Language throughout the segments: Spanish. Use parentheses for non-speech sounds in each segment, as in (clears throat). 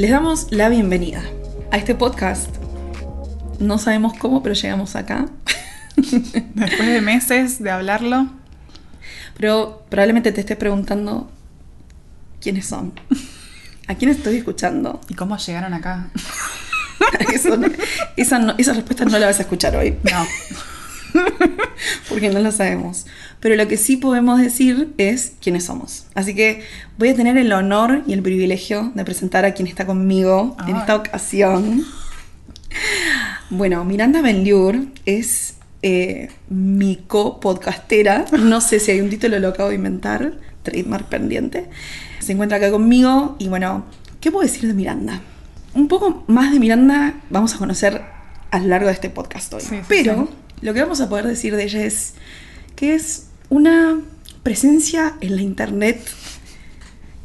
Les damos la bienvenida a este podcast. No sabemos cómo, pero llegamos acá. (laughs) Después de meses de hablarlo. Pero probablemente te estés preguntando quiénes son. ¿A quién estoy escuchando? ¿Y cómo llegaron acá? (laughs) Eso esa, no- esa respuesta no la vas a escuchar hoy. No. Porque no lo sabemos. Pero lo que sí podemos decir es quiénes somos. Así que voy a tener el honor y el privilegio de presentar a quien está conmigo en esta ocasión. Bueno, Miranda Benliur es eh, mi co-podcastera. No sé si hay un título, lo acabo de inventar. Trademark pendiente. Se encuentra acá conmigo y bueno, ¿qué puedo decir de Miranda? Un poco más de Miranda vamos a conocer a lo largo de este podcast hoy. Sí, sí, Pero sí. Lo que vamos a poder decir de ella es que es una presencia en la internet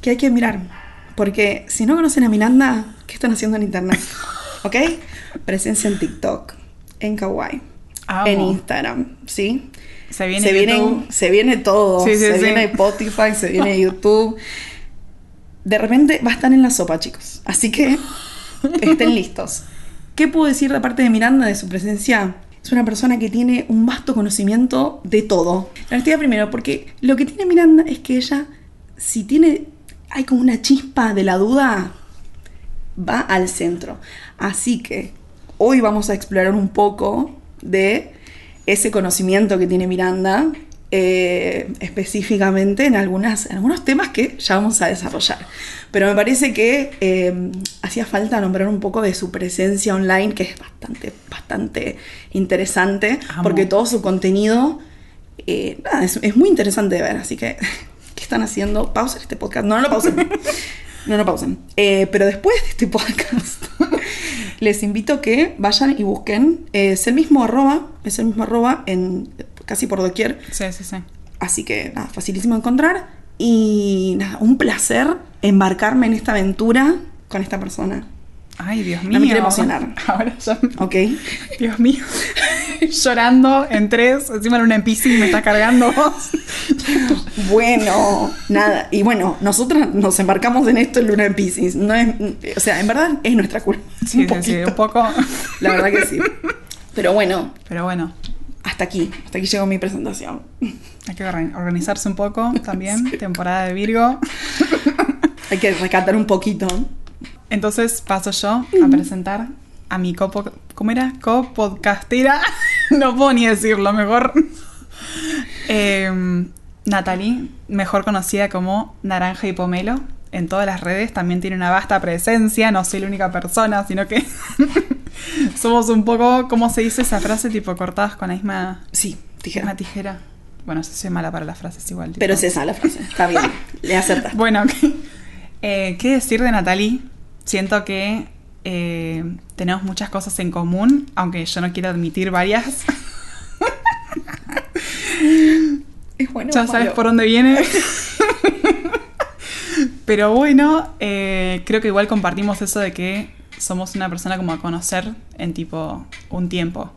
que hay que mirar. Porque si no conocen a Miranda, ¿qué están haciendo en internet? (laughs) ¿Ok? Presencia en TikTok, en Kawaii, Amo. en Instagram, ¿sí? Se viene se, se viene todo. Sí, sí, se sí. viene Spotify, se viene YouTube. De repente va a estar en la sopa, chicos. Así que (laughs) estén listos. ¿Qué puedo decir de parte de Miranda de su presencia? Es una persona que tiene un vasto conocimiento de todo. La actividad primero, porque lo que tiene Miranda es que ella, si tiene, hay como una chispa de la duda, va al centro. Así que hoy vamos a explorar un poco de ese conocimiento que tiene Miranda, eh, específicamente en, algunas, en algunos temas que ya vamos a desarrollar. Pero me parece que eh, hacía falta nombrar un poco de su presencia online, que es bastante, bastante interesante, Amo. porque todo su contenido eh, nada, es, es muy interesante de ver. Así que, (laughs) ¿qué están haciendo? Pausen este podcast. No, no lo pausen. (laughs) No, no pausen. Pero después de este podcast, (laughs) les invito a que vayan y busquen. es el mismo arroba, es el mismo arroba en casi por doquier. Sí, sí, sí. Así que nada, facilísimo encontrar. Y nada, un placer embarcarme en esta aventura con esta persona. Ay, Dios mío. No me quiero emocionar. (laughs) Ahora ya. ¿Ok? Dios mío. (laughs) Llorando en tres, encima en una me está cargando vos. (laughs) Bueno, nada. Y bueno, nosotras nos embarcamos en esto en Luna de Pisces. No es, o sea, en verdad es nuestra culpa. Sí, un sí, sí, un poco. La verdad que sí. Pero bueno, Pero bueno, hasta aquí. Hasta aquí llegó mi presentación. hay que organ- organizarse un poco también. Temporada de Virgo. (laughs) Hay que recatar un poquito. Entonces paso yo a presentar a mi copo... ¿Cómo era? Copodcastera. (laughs) No puedo ni decirlo, mejor. Eh, Natalie, mejor conocida como Naranja y Pomelo. En todas las redes también tiene una vasta presencia. No soy la única persona, sino que (laughs) somos un poco, ¿cómo se dice esa frase? Tipo cortadas con la misma, Sí, misma tijera. tijera. Bueno, si soy mala para las frases igual. tipo. Pero es esa la frase. Está bien. Le acertas. (laughs) Bueno, ok. Eh, ¿qué decir de Natalie? Siento que eh, tenemos muchas cosas en común, aunque yo no quiero admitir varias. (laughs) Es bueno. ya sabes por dónde viene. Pero bueno, eh, creo que igual compartimos eso de que somos una persona como a conocer en tipo un tiempo.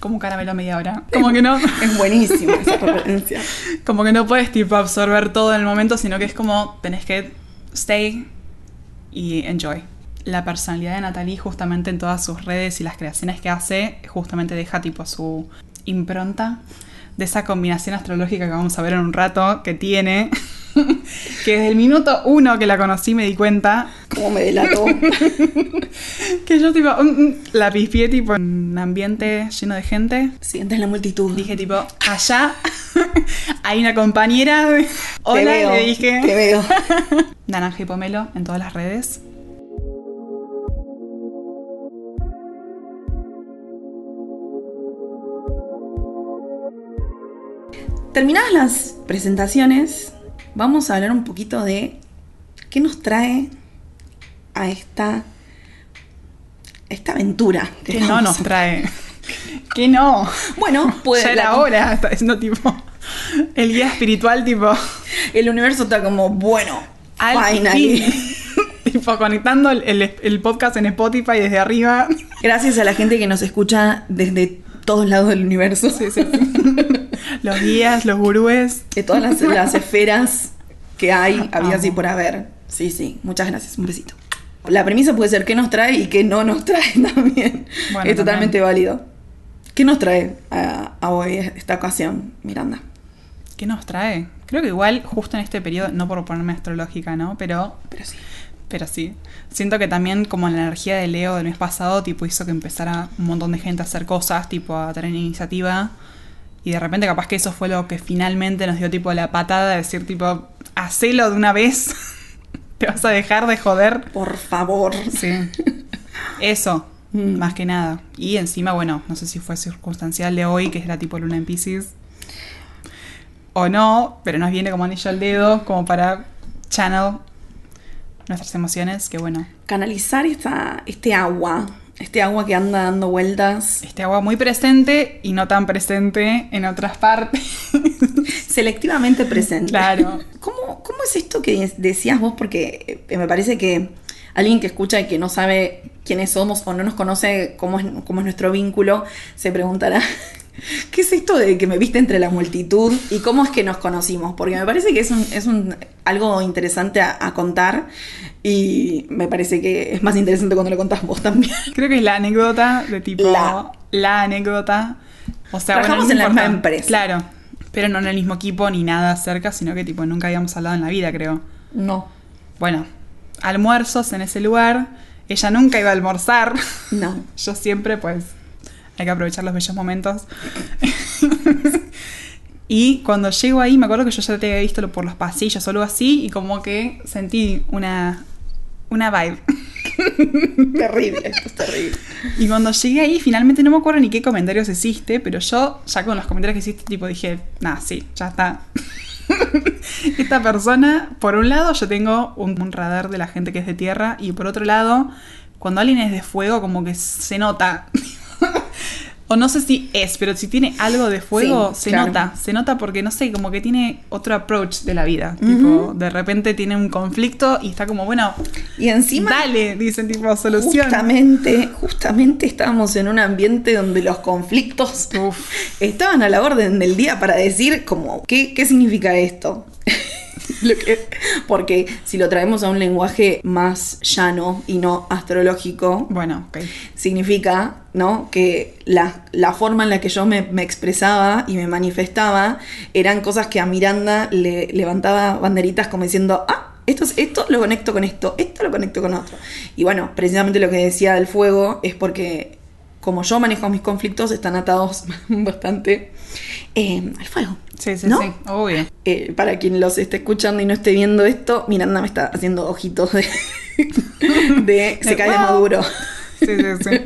Como un caramelo a media hora. Como que no. (laughs) Es buenísima esa referencia. (laughs) Como que no puedes tipo absorber todo en el momento, sino que es como tenés que stay y enjoy. La personalidad de Natalie justamente en todas sus redes y las creaciones que hace, justamente deja tipo su impronta de esa combinación astrológica que vamos a ver en un rato que tiene. (laughs) que desde el minuto uno que la conocí me di cuenta Cómo me delató. (laughs) que yo tipo la pifié tipo en un ambiente lleno de gente Sientes la multitud. Dije tipo, allá (laughs) hay una compañera. Te Hola, veo, le dije. Te veo. Naranja y pomelo en todas las redes. Terminadas las presentaciones, vamos a hablar un poquito de qué nos trae a esta, esta aventura. Que no vamos nos trae. Que no. Bueno, puede ya era la- hora. Está diciendo tipo. El guía espiritual, tipo. El universo está como, bueno, Al finally. fin. (laughs) tipo conectando el, el- el podcast en Spotify desde arriba. Gracias a la gente que nos escucha desde todos lados del universo. Sí, sí. (laughs) Los guías, los gurúes. De todas las, las esferas que hay, había así por haber. Sí, sí. Muchas gracias. Un besito. La premisa puede ser qué nos trae y qué no nos trae (laughs) también. Bueno, es totalmente también. válido. ¿Qué nos trae a, a hoy esta ocasión, Miranda? ¿Qué nos trae? Creo que igual, justo en este periodo, no por ponerme astrológica, ¿no? Pero, Pero sí. Pero sí. Siento que también, como la energía de Leo del mes pasado, tipo, hizo que empezara un montón de gente a hacer cosas, tipo, a tener iniciativa. Y de repente, capaz que eso fue lo que finalmente nos dio, tipo, la patada de decir, tipo, hacelo de una vez. (laughs) Te vas a dejar de joder. Por favor. Sí. Eso, Mm. más que nada. Y encima, bueno, no sé si fue circunstancial de hoy, que es la tipo luna en Pisces. O no, pero nos viene como anillo al dedo, como para channel nuestras emociones, que bueno. Canalizar esta, este agua. Este agua que anda dando vueltas. Este agua muy presente y no tan presente en otras partes. (laughs) Selectivamente presente. Claro. ¿Cómo, cómo es esto que decías vos? Porque eh, me parece que alguien que escucha y que no sabe quiénes somos o no nos conoce cómo es, cómo es nuestro vínculo, se preguntará, ¿qué es esto de que me viste entre la multitud y cómo es que nos conocimos? Porque me parece que es, un, es un, algo interesante a, a contar y me parece que es más interesante cuando lo contás vos también. (laughs) Creo que es la anécdota de tipo. La. La, anécdota. O sea, bueno, Trabajamos no en la misma empresa. Claro. Pero no en el mismo equipo ni nada cerca, sino que tipo nunca habíamos hablado en la vida, creo. No, Bueno, almuerzos en ese lugar. Ella nunca iba a almorzar. no. (laughs) Yo siempre, pues, hay que aprovechar los bellos momentos. (laughs) y cuando llego ahí, me acuerdo que yo ya te había visto por los pasillos o algo así, y como que sentí una, una vibe. (laughs) terrible, esto es terrible. Y cuando llegué ahí, finalmente no me acuerdo ni qué comentarios hiciste, pero yo ya con los comentarios que hiciste, tipo dije, nah, sí, ya está. (laughs) Esta persona, por un lado, yo tengo un, un radar de la gente que es de tierra, y por otro lado, cuando alguien es de fuego, como que se nota. O no sé si es, pero si tiene algo de fuego, Sí, se claro. nota. Se nota porque, no sé, como que tiene otro approach de la vida. Tipo, de repente tiene un conflicto y está como, bueno, Y encima... dale, dicen tipo, solución. Justamente, justamente estábamos en un ambiente donde los conflictos Uf. estaban a la orden del día para decir como, ¿qué, qué significa esto? (laughs) Porque si lo traemos a un lenguaje más llano y no astrológico, Bueno, significa, ¿no? Que la, la forma en la que yo me, me expresaba y me manifestaba eran cosas que a Miranda le levantaba banderitas como diciendo, ah, esto, es- esto lo conecto con esto, esto lo conecto con otro. Y bueno, precisamente lo que decía del fuego es porque como yo manejo mis conflictos, están atados (laughs) bastante eh, al fuego. Sí, sí, ¿No? sí, obvio. Eh, para quien los esté escuchando y no esté viendo esto, Miranda me está haciendo ojitos de, (laughs) de se cae de maduro. Sí, sí, sí.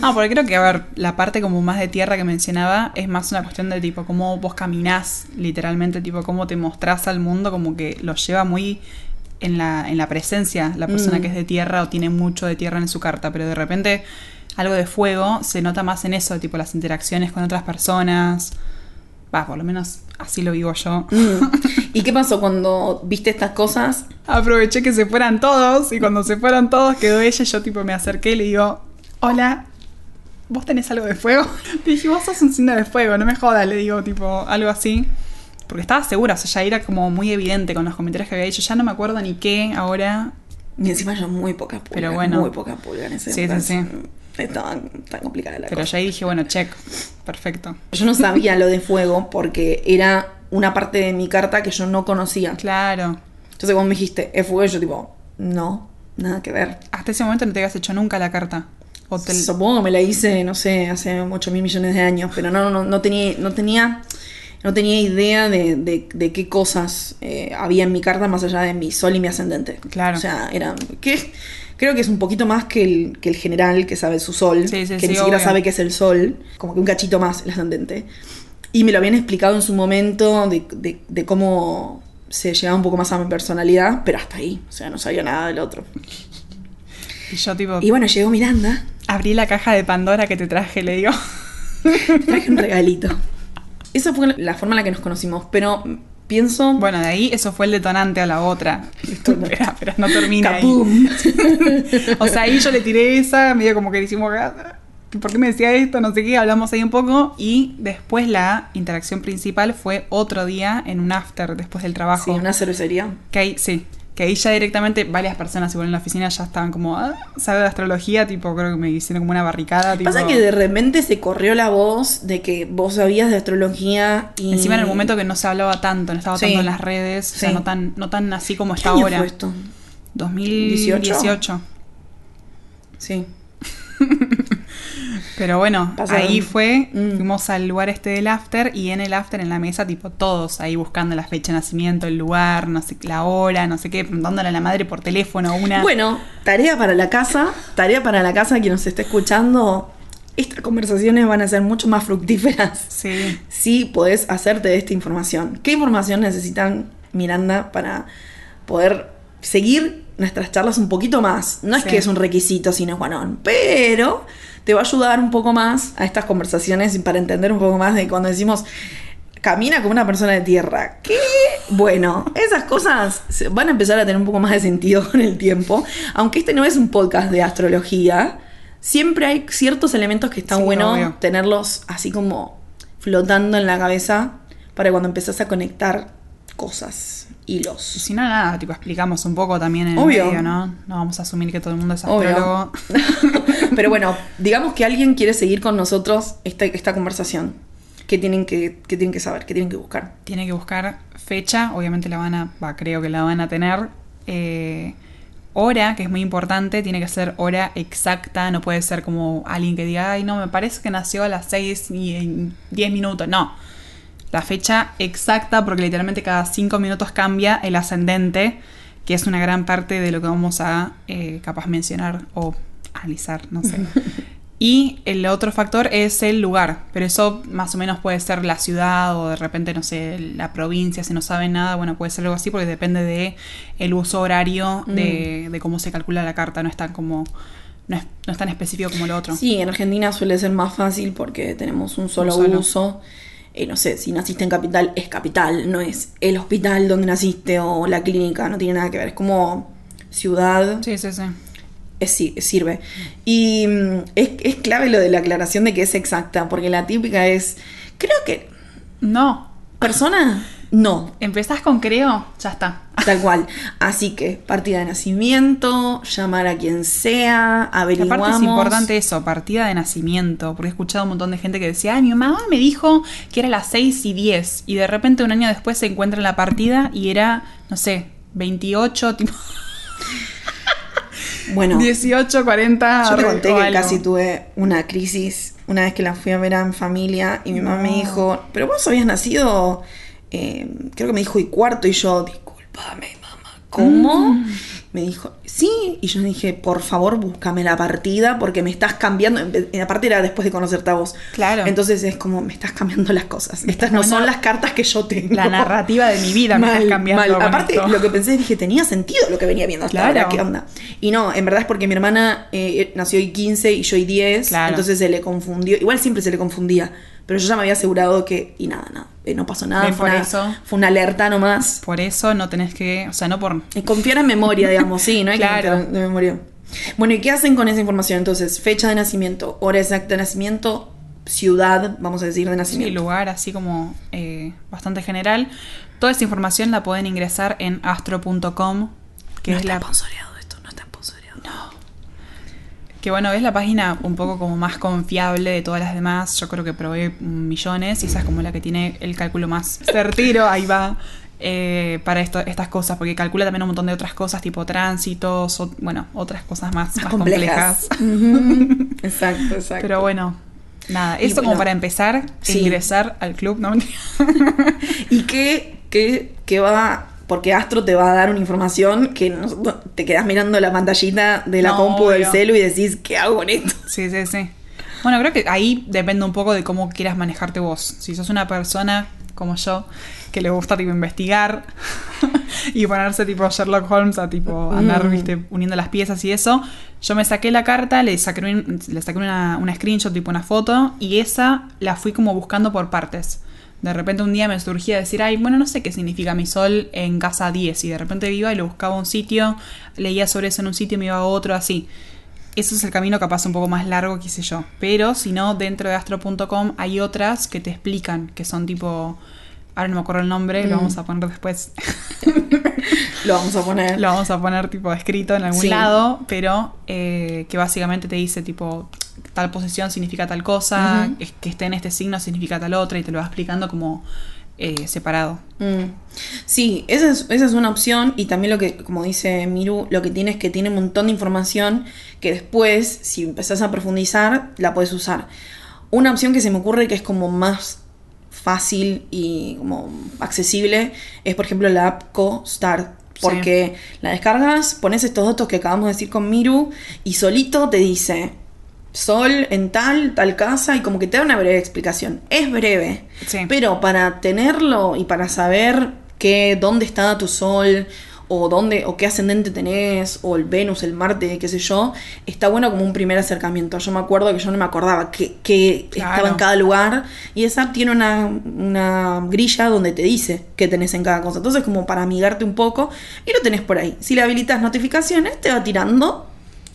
No, porque creo que, a ver, la parte como más de tierra que mencionaba es más una cuestión de tipo cómo vos caminás, literalmente, tipo cómo te mostrás al mundo, como que lo lleva muy en la, en la presencia la persona Mm. que es de tierra o tiene mucho de tierra en su carta, pero de repente algo de fuego se nota más en eso, tipo las interacciones con otras personas. Va, por lo menos así lo vivo yo. Mm. ¿Y qué pasó cuando viste estas cosas? Aproveché que se fueran todos y cuando se fueron todos quedó ella y yo tipo me acerqué y le digo, hola, ¿vos tenés algo de fuego? (laughs) Le dije, vos sos un signo de fuego, no me jodas, le digo tipo algo así. Porque estaba segura, o sea, ya era como muy evidente con los comentarios que había dicho, ya no me acuerdo ni qué ahora. Y encima yo muy poca pulga. Pero bueno. Muy poca pulga en ese Sí, sí, sí. Estaba tan complicada la Pero cosa. ya ahí dije, bueno, check, perfecto. Yo no sabía lo de fuego porque era una parte de mi carta que yo no conocía. Claro. Entonces cuando me dijiste, es fuego, yo tipo, no, nada que ver. Hasta ese momento no te habías hecho nunca la carta. O te- Supongo que me la hice, no sé, hace 8 mil millones de años, pero no, no, no tenía, no tenía, no tenía idea de, de- de qué cosas eh, había en mi carta más allá de mi sol y mi ascendente. Claro. O sea, era, que creo que es un poquito más que el, que el general que sabe su sol, Sí, sí, que sí, ni siquiera obvio. sabe qué es el sol, como que un cachito más el ascendente. Y me lo habían explicado en su momento de, de- de cómo se llegaba un poco más a mi personalidad, pero hasta ahí, o sea, no sabía nada del otro. (laughs) Y yo tipo, Y bueno, llegó Miranda, abrí la caja de Pandora que te traje, le digo. (laughs) traje un regalito. Esa fue la forma en la que nos conocimos, pero pienso... Bueno, de ahí eso fue el detonante a la otra. (laughs) espera, espera, no termina ahí. (laughs) O sea, ahí yo le tiré esa, medio como que le hicimos, "Ah, ¿por qué me decía esto? No sé qué, hablamos ahí un poco. Y después la interacción principal fue otro día en un after después del trabajo. Sí, una cervecería. Que ahí, sí. Que ahí ya directamente varias personas igual en la oficina ya estaban como, ah, sabe de astrología, tipo, creo que me hicieron como una barricada. Tipo, Pasa que de repente se corrió la voz de que vos sabías de astrología y... Encima en el momento que no se hablaba tanto, no estaba Sí. tanto en las redes, o sea, no tan, no tan así como ¿Qué está año ahora. fue esto? 2018. Sí. (laughs) Pero bueno, Pasaron. ahí fue, Mm. fuimos al lugar este del after y en el after en la mesa, tipo todos ahí buscando la fecha de nacimiento, el lugar, no sé, la hora, no sé qué, preguntándole a la madre por teléfono una. Bueno, tarea para la casa, tarea para la casa que nos esté escuchando. Estas conversaciones van a ser mucho más fructíferas Sí. si podés hacerte de esta información. ¿Qué información necesitan Miranda para poder seguir nuestras charlas un poquito más? No es Sí. que es un requisito sino qua non, pero te va a ayudar un poco más a estas conversaciones y para entender un poco más de cuando decimos camina como una persona de tierra. ¿Qué? Bueno, esas cosas van a empezar a tener un poco más de sentido con el tiempo. Aunque este no es un podcast de astrología, siempre hay ciertos elementos que están Sí, bueno obvio. tenerlos así como flotando en la cabeza para cuando empezás a conectar cosas, Y hilos. si no, nada, tipo explicamos un poco también en Obvio. el medio, ¿no? No vamos a asumir que todo el mundo es astrólogo. (laughs) Pero bueno, digamos que alguien quiere seguir con nosotros esta, esta conversación. ¿Qué tienen que, qué tienen que saber? ¿Qué tienen que buscar? Tiene que buscar fecha, obviamente la van a, va, creo que la van a tener. Eh, hora, que es muy importante, tiene que ser hora exacta, no puede ser como alguien que diga, ay, no, me parece que nació a las 6 y en 10 minutos. No, la fecha exacta, porque literalmente cada 5 minutos cambia el ascendente, que es una gran parte de lo que vamos a eh, capaz mencionar o analizar, no sé. (laughs) Y el otro factor es el lugar, pero eso más o menos puede ser la ciudad o de repente, no sé, la provincia, si no saben nada, bueno, puede ser algo así porque depende de el uso horario, de, de cómo se calcula la carta, no es tan como, no es, no es tan específico como lo otro. Sí, en Argentina suele ser más fácil porque tenemos un solo, Un solo. uso. Eh, no sé, si naciste en capital, es capital, no es el hospital donde naciste o la clínica, no tiene nada que ver. Es como ciudad, Sí, sí, sí. es, si- sirve. Y mm, es, es clave lo de la aclaración de que es exacta, porque la típica es, creo que No, persona, no, empezás con creo, ya está. tal cual. Así que partida de nacimiento, llamar a quien sea, averiguamos. Aparte es importante eso, partida de nacimiento, porque he escuchado un montón de gente que decía, ay, mi mamá me dijo que era las 6 y 10, y de repente un año después se encuentra en la partida y era, no sé, 28, tipo (laughs) Bueno, 18, 40. Yo te conté que algo. casi tuve una crisis una vez que la fui a ver a mi familia y mi mamá me dijo, pero vos habías nacido, eh, creo que me dijo y cuarto y yo, discúlpame mamá, ¿cómo? Mm. Me dijo, sí, y yo dije, por favor búscame la partida porque me estás cambiando, en vez- aparte era después de conocerte a vos. Claro. Entonces es como, me estás cambiando las cosas. Estas no son las cartas que yo tengo. La narrativa de mi vida me estás cambiando. mal. Aparte, esto. lo que pensé, dije, tenía sentido lo que venía viendo hasta Claro. ahora, ¿qué onda? Y no, en verdad es porque mi hermana eh, nació hoy 15 y yo hoy 10, Claro. entonces se le confundió, igual siempre se le confundía, pero yo ya me había asegurado que, y nada, nada, eh, no pasó nada, fue por una, eso. fue una alerta nomás. Por eso no tenés que, o sea, no por... Y confiar en memoria, digamos, sí, no hay Claro. que en memoria. Bueno, ¿y qué hacen con esa información? Entonces, fecha de nacimiento, hora exacta de nacimiento, ciudad, vamos a decir, de Sí, nacimiento. lugar así como eh, bastante general. Toda esa información la pueden ingresar en astro.com, que no es está la sponsoreado esto, no está sponsoreado. Que bueno, es la página un poco como más confiable de todas las demás. Yo creo que probé millones y esa es como la que tiene el cálculo más (laughs) certero, ahí va, eh, para esto, estas cosas, porque calcula también un montón de otras cosas, tipo tránsitos, o, bueno, otras cosas más, más complejas. (laughs) Exacto, exacto. Pero bueno, nada, Y esto como bueno, para empezar, sí. ingresar al club, no. (laughs) ¿Y qué, qué, qué va? Porque Astro te va a dar una información que no- te quedas mirando la pantallita de la No, compu del celu y decís, ¿qué hago con esto? Sí, sí, sí. Bueno, creo que ahí depende un poco de cómo quieras manejarte vos. Si sos una persona como yo, que le gusta tipo investigar (laughs) y ponerse tipo Sherlock Holmes a tipo andar, Mm. viste, uniendo las piezas y eso, yo me saqué la carta, le saqué, un- le saqué una, una screenshot, tipo una foto, y esa la fui como buscando por partes. De repente un día me surgía decir, ay, bueno, no sé qué significa mi sol en casa 10. Y de repente iba y lo buscaba un sitio, leía sobre eso en un sitio y me iba a otro, así. Eso es el camino capaz un poco más largo, qué sé yo. Pero si no, dentro de astro.com hay otras que te explican, que son tipo ahora no me acuerdo el nombre, Mm. lo vamos a poner después. (laughs) Lo vamos a poner. lo vamos a poner tipo escrito en algún Sí. lado, pero eh, que básicamente te dice tipo tal posición significa tal cosa, es- que esté en este signo significa tal otra y te lo va explicando como eh, separado. Mm. Sí, esa es, esa es una opción y también lo que, como dice Miru, lo que tiene es que tiene un montón de información que después, si empezás a profundizar, la puedes usar. Una opción que se me ocurre que es como más fácil y como accesible es, por ejemplo, la app CoStar. Porque la descargas, pones estos datos que acabamos de decir con Miru y solito te dice sol en tal, tal casa y como que te da una breve explicación. Es breve, Sí. pero para tenerlo y para saber que dónde está tu sol o dónde o qué ascendente tenés o el Venus, el Marte, qué sé yo, está bueno como un primer acercamiento. Yo me acuerdo que yo no me acordaba que, que Claro. estaba en cada lugar y esa tiene una, una grilla donde te dice qué tenés en cada cosa. Entonces como para amigarte un poco y lo tenés por ahí. Si le habilitas notificaciones, te va tirando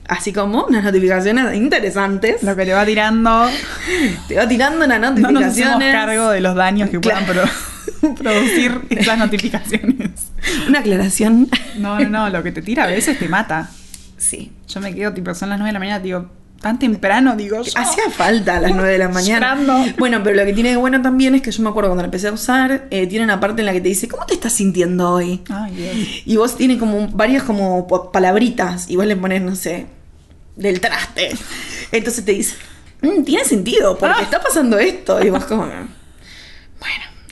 así como unas notificaciones interesantes. Lo que te va tirando, (laughs) Te va tirando unas no nos notificaciones. hacemos cargo de los daños que puedan pro- (laughs) producir esas (laughs) notificaciones. Una aclaración. No, no, no, lo que te tira a veces te mata. Sí. Yo me quedo, tipo, son las 9 de la mañana, digo, tan temprano, digo, yo. Hacía falta a las 9 de la mañana. Llorando. Bueno, pero lo que tiene de bueno también es que yo me acuerdo cuando la empecé a usar, eh, tiene una parte en la que te dice, ¿cómo te estás sintiendo hoy? Ay, Dios. Y vos tiene como varias como pa- palabritas y vos le pones, no sé, del traste. Entonces te dice, "Mm, tiene sentido, porque Ah. está pasando esto. Y vos como, bueno.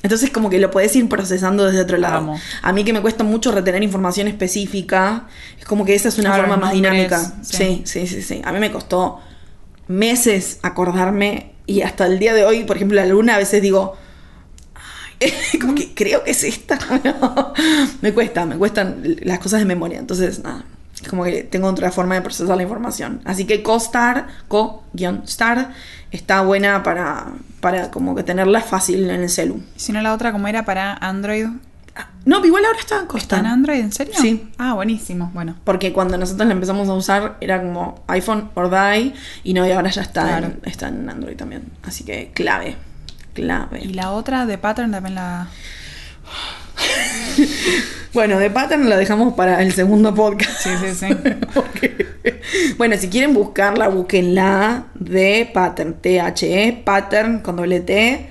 Entonces como que lo podés ir procesando desde otro lado. A mí que me cuesta mucho retener información específica, es como que esa es una Claro, forma más dinámica. sí. Sí, sí, sí, sí. A mí me costó meses acordarme y hasta el día de hoy, por ejemplo, la luna a veces digo, "Ay", (laughs) como que creo que es esta. (laughs) me cuesta, me cuestan las cosas de memoria. Entonces, nada, como que tengo otra forma de procesar la información. Así que CoStar, Co-Star, está buena para, para como que tenerla fácil en el celu. Si no, la otra, como era para Android. No, igual ahora está en ¿Está CoStar. en Android? ¿En serio? Sí. Ah, buenísimo. Bueno. Porque cuando nosotros la empezamos a usar era como iPhone or die y no, y ahora ya está, Claro. en, está en Android también. Así que clave, clave. Y la otra de Pattern también la. (laughs) Bueno, de Pattern la dejamos para el segundo podcast. Sí, sí, sí. (laughs) Porque- bueno, si quieren buscarla, búsquenla de Pattern, T-H-E, Pattern con doble T.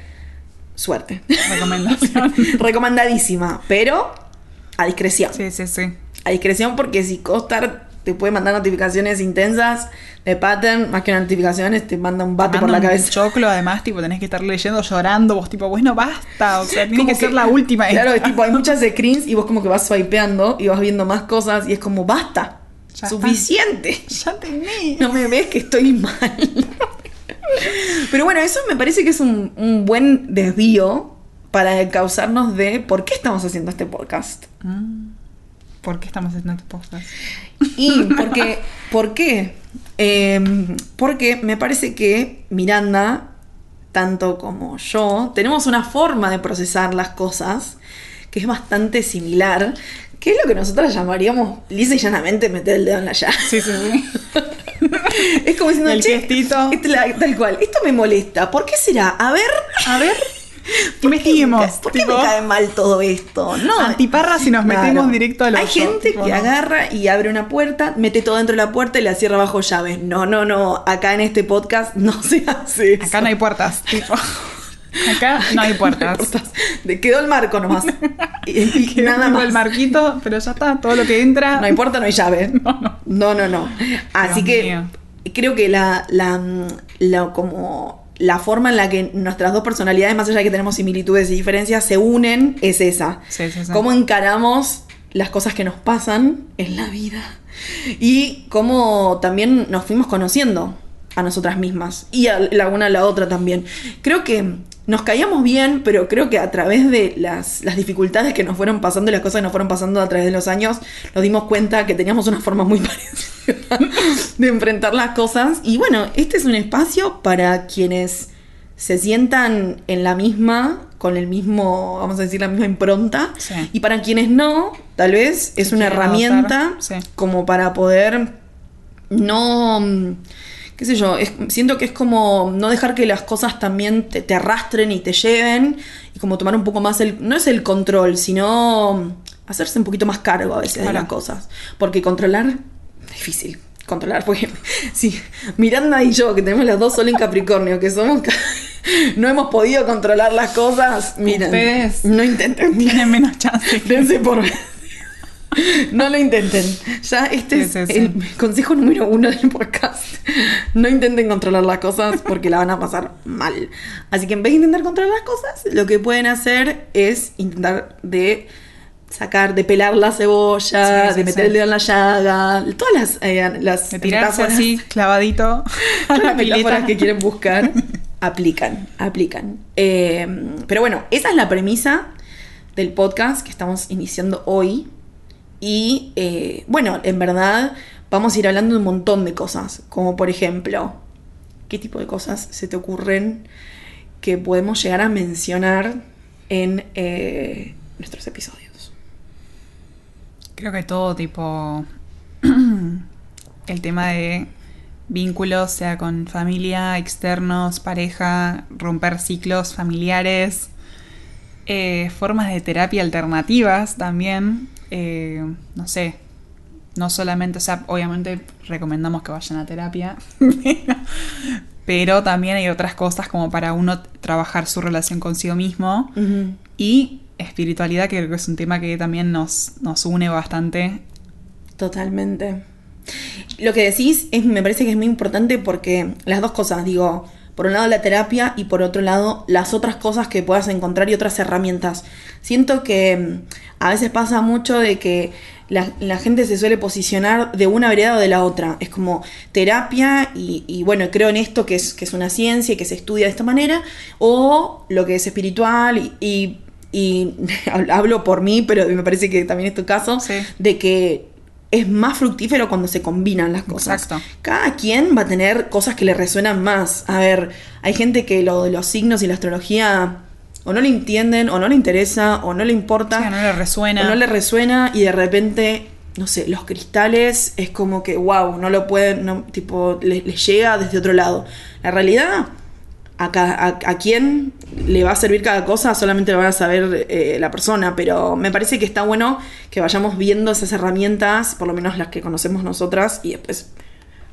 Suerte. Recomendación. (laughs) Recomendadísima, pero a discreción. Sí, sí, sí. A discreción porque si Costar te puede mandar notificaciones intensas de Pattern, más que notificaciones, te manda un bate Te por la un cabeza. choclo, además, tipo, tenés que estar leyendo, llorando, vos tipo, bueno, basta, o sea, tiene que, ser la última. Claro, es tipo, hay muchas screens y vos como que vas swipeando y vas viendo más cosas y es como, basta, Ya suficiente. Ya tenés. (laughs) No me ves que estoy mal. Pero bueno, eso me parece que es un, un buen desvío para causarnos de por qué estamos haciendo este podcast. Mm. ¿Por qué estamos haciendo este podcast? Y porque, ¿por qué? Eh, porque me parece que Miranda, tanto como yo, tenemos una forma de procesar las cosas que es bastante similar, que es lo que nosotros llamaríamos lisa y llanamente meter el dedo en la llaga. Sí, sí, sí. Es como diciendo, El che, este la- tal cual, esto me molesta. ¿Por qué será? A ver, A ver, ¿por qué investiguemos. ¿Por qué tipo, me cae mal todo esto? No, Antiparra si nos metemos directo a lo Hay gente que agarra y abre una puerta, mete todo dentro de la puerta y la cierra bajo llave. No, no, no. Acá en este podcast no se hace eso. Acá no hay puertas. tipo. Acá no hay puertas. (laughs) De- Quedó el marco nomás. (laughs) Y, y Quedó nada más. el marquito, pero ya está, todo lo que entra. No hay puerta, no hay llave. (laughs) No, no. No, no, no. Así Dios que mío. creo que la, la, la- como la forma en la que nuestras dos personalidades, más allá de que tenemos similitudes y diferencias, se unen es esa. Sí, sí, sí. Cómo encaramos las cosas que nos pasan en la vida. Y cómo también nos fuimos conociendo a nosotras mismas. Y a la una a la otra también. Creo que nos caíamos bien, pero creo que a través de las, las dificultades que nos fueron pasando y las cosas que nos fueron pasando a través de los años, nos dimos cuenta que teníamos una forma muy (laughs) parecida de enfrentar las cosas. Y bueno, este es un espacio para quienes se sientan en la misma, con el mismo, vamos a decir, la misma impronta. Sí. Y para quienes no, tal vez es una herramienta sí. como para poder no mm, qué sé yo, es- siento que es como no dejar que las cosas también te, te arrastren y te lleven y como tomar un poco más el, no es el control, sino hacerse un poquito más cargo a veces de las cosas. Porque controlar es difícil. Controlar, porque (laughs) sí, Miranda y yo, que tenemos las dos solo en Capricornio, que somos (laughs) no hemos podido controlar las cosas, miren, Ustedes no intenten. Tienen menos chance. (laughs) Dense por. No lo intenten. Ya este es el consejo número uno del podcast. No intenten controlar las cosas porque la van a pasar mal. Así que en vez de intentar controlar las cosas, lo que pueden hacer es intentar de sacar, de pelar la cebolla, Sí, sí, de meter sí. el dedo en la llaga, todas las, eh, las De tirarse metáforas- así, clavadito a (laughs) Todas la las metáforas pileta. que quieren buscar (laughs) aplican, aplican. Eh, pero bueno, esa es la premisa del podcast que estamos iniciando hoy. Y eh, bueno, en verdad vamos a ir hablando de un montón de cosas. Como por ejemplo, ¿qué tipo de cosas se te ocurren que podemos llegar a mencionar en eh, nuestros episodios? Creo que todo tipo. (clears throat) el tema de vínculos, sea con familia, externos, pareja, romper ciclos familiares, eh, formas de terapia alternativas también. Eh, no sé. No solamente, o sea, obviamente recomendamos que vayan a terapia, (laughs) pero también hay otras cosas como para uno trabajar su relación consigo mismo. Y espiritualidad, que creo que es un tema que también nos, nos une bastante. Totalmente. Lo que decís es, me parece que es muy importante porque las dos cosas, digo, por un lado la terapia y por otro lado las otras cosas que puedas encontrar y otras herramientas. Siento que mm, a veces pasa mucho de que la, la gente se suele posicionar de una vereda o de la otra. Es como terapia y, y bueno, creo en esto que es, que es una ciencia y que se estudia de esta manera, o lo que es espiritual y... y y (laughs) hablo por mí, pero me parece que también es tu caso, Sí. de que es más fructífero cuando se combinan las cosas. Exacto. Cada quien va a tener cosas que le resuenan más. A ver, hay gente que lo de los signos y la astrología o no le entienden, o no le interesa, o no le importa, Sí, no le resuena. o no le resuena y de repente, no sé, los cristales es como que, wow, no lo pueden, no, tipo, les, les llega desde otro lado. La realidad, a, ca- a, a quién le va a servir cada cosa solamente lo van a saber eh, la persona, pero me parece que está bueno que vayamos viendo esas herramientas, por lo menos las que conocemos nosotras, y después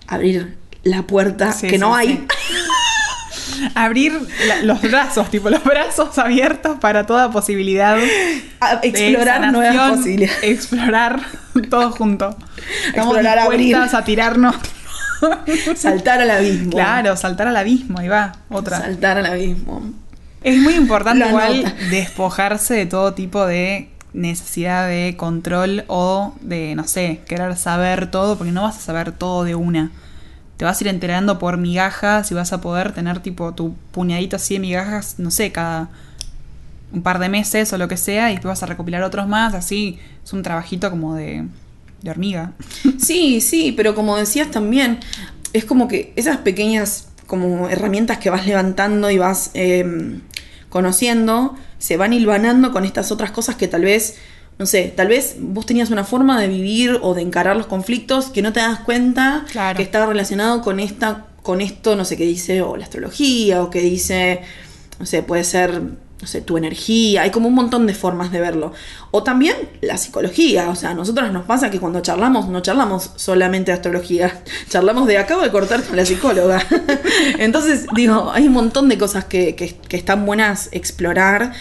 abrir la puerta Sí, que no sí, hay. (laughs) Abrir la- los brazos, tipo los brazos abiertos para toda posibilidad. A explorar nuevas posibilidades. Explorar todo junto. Estamos Explorar, abrir. dispuestas a tirarnos. (laughs) Saltar al abismo. Claro, saltar al abismo, ahí va, otra. Saltar al abismo. Es muy importante La igual nota. (laughs) despojarse de todo tipo de necesidad de control o de, no sé, querer saber todo, porque no vas a saber todo de una. Te vas a ir enterando por migajas y vas a poder tener tipo tu puñadito así de migajas, no sé, cada un par de meses o lo que sea, y después vas a recopilar otros más, así es un trabajito como de, de hormiga. Sí, sí, pero como decías también, es como que esas pequeñas como herramientas que vas levantando y vas eh, conociendo, se van hilvanando con estas otras cosas que tal vez, no sé, tal vez vos tenías una forma de vivir o de encarar los conflictos que no te das cuenta Claro. que estaba relacionado con esta, con esto, no sé, qué dice, o la astrología, o que dice, no sé, puede ser, no sé, tu energía, hay como un montón de formas de verlo. O también la psicología, o sea, a nosotros nos pasa que cuando charlamos, no charlamos solamente de astrología, (laughs) charlamos de acabo de cortar con la psicóloga. (laughs) Entonces, digo, hay un montón de cosas que, que- que están buenas explorar.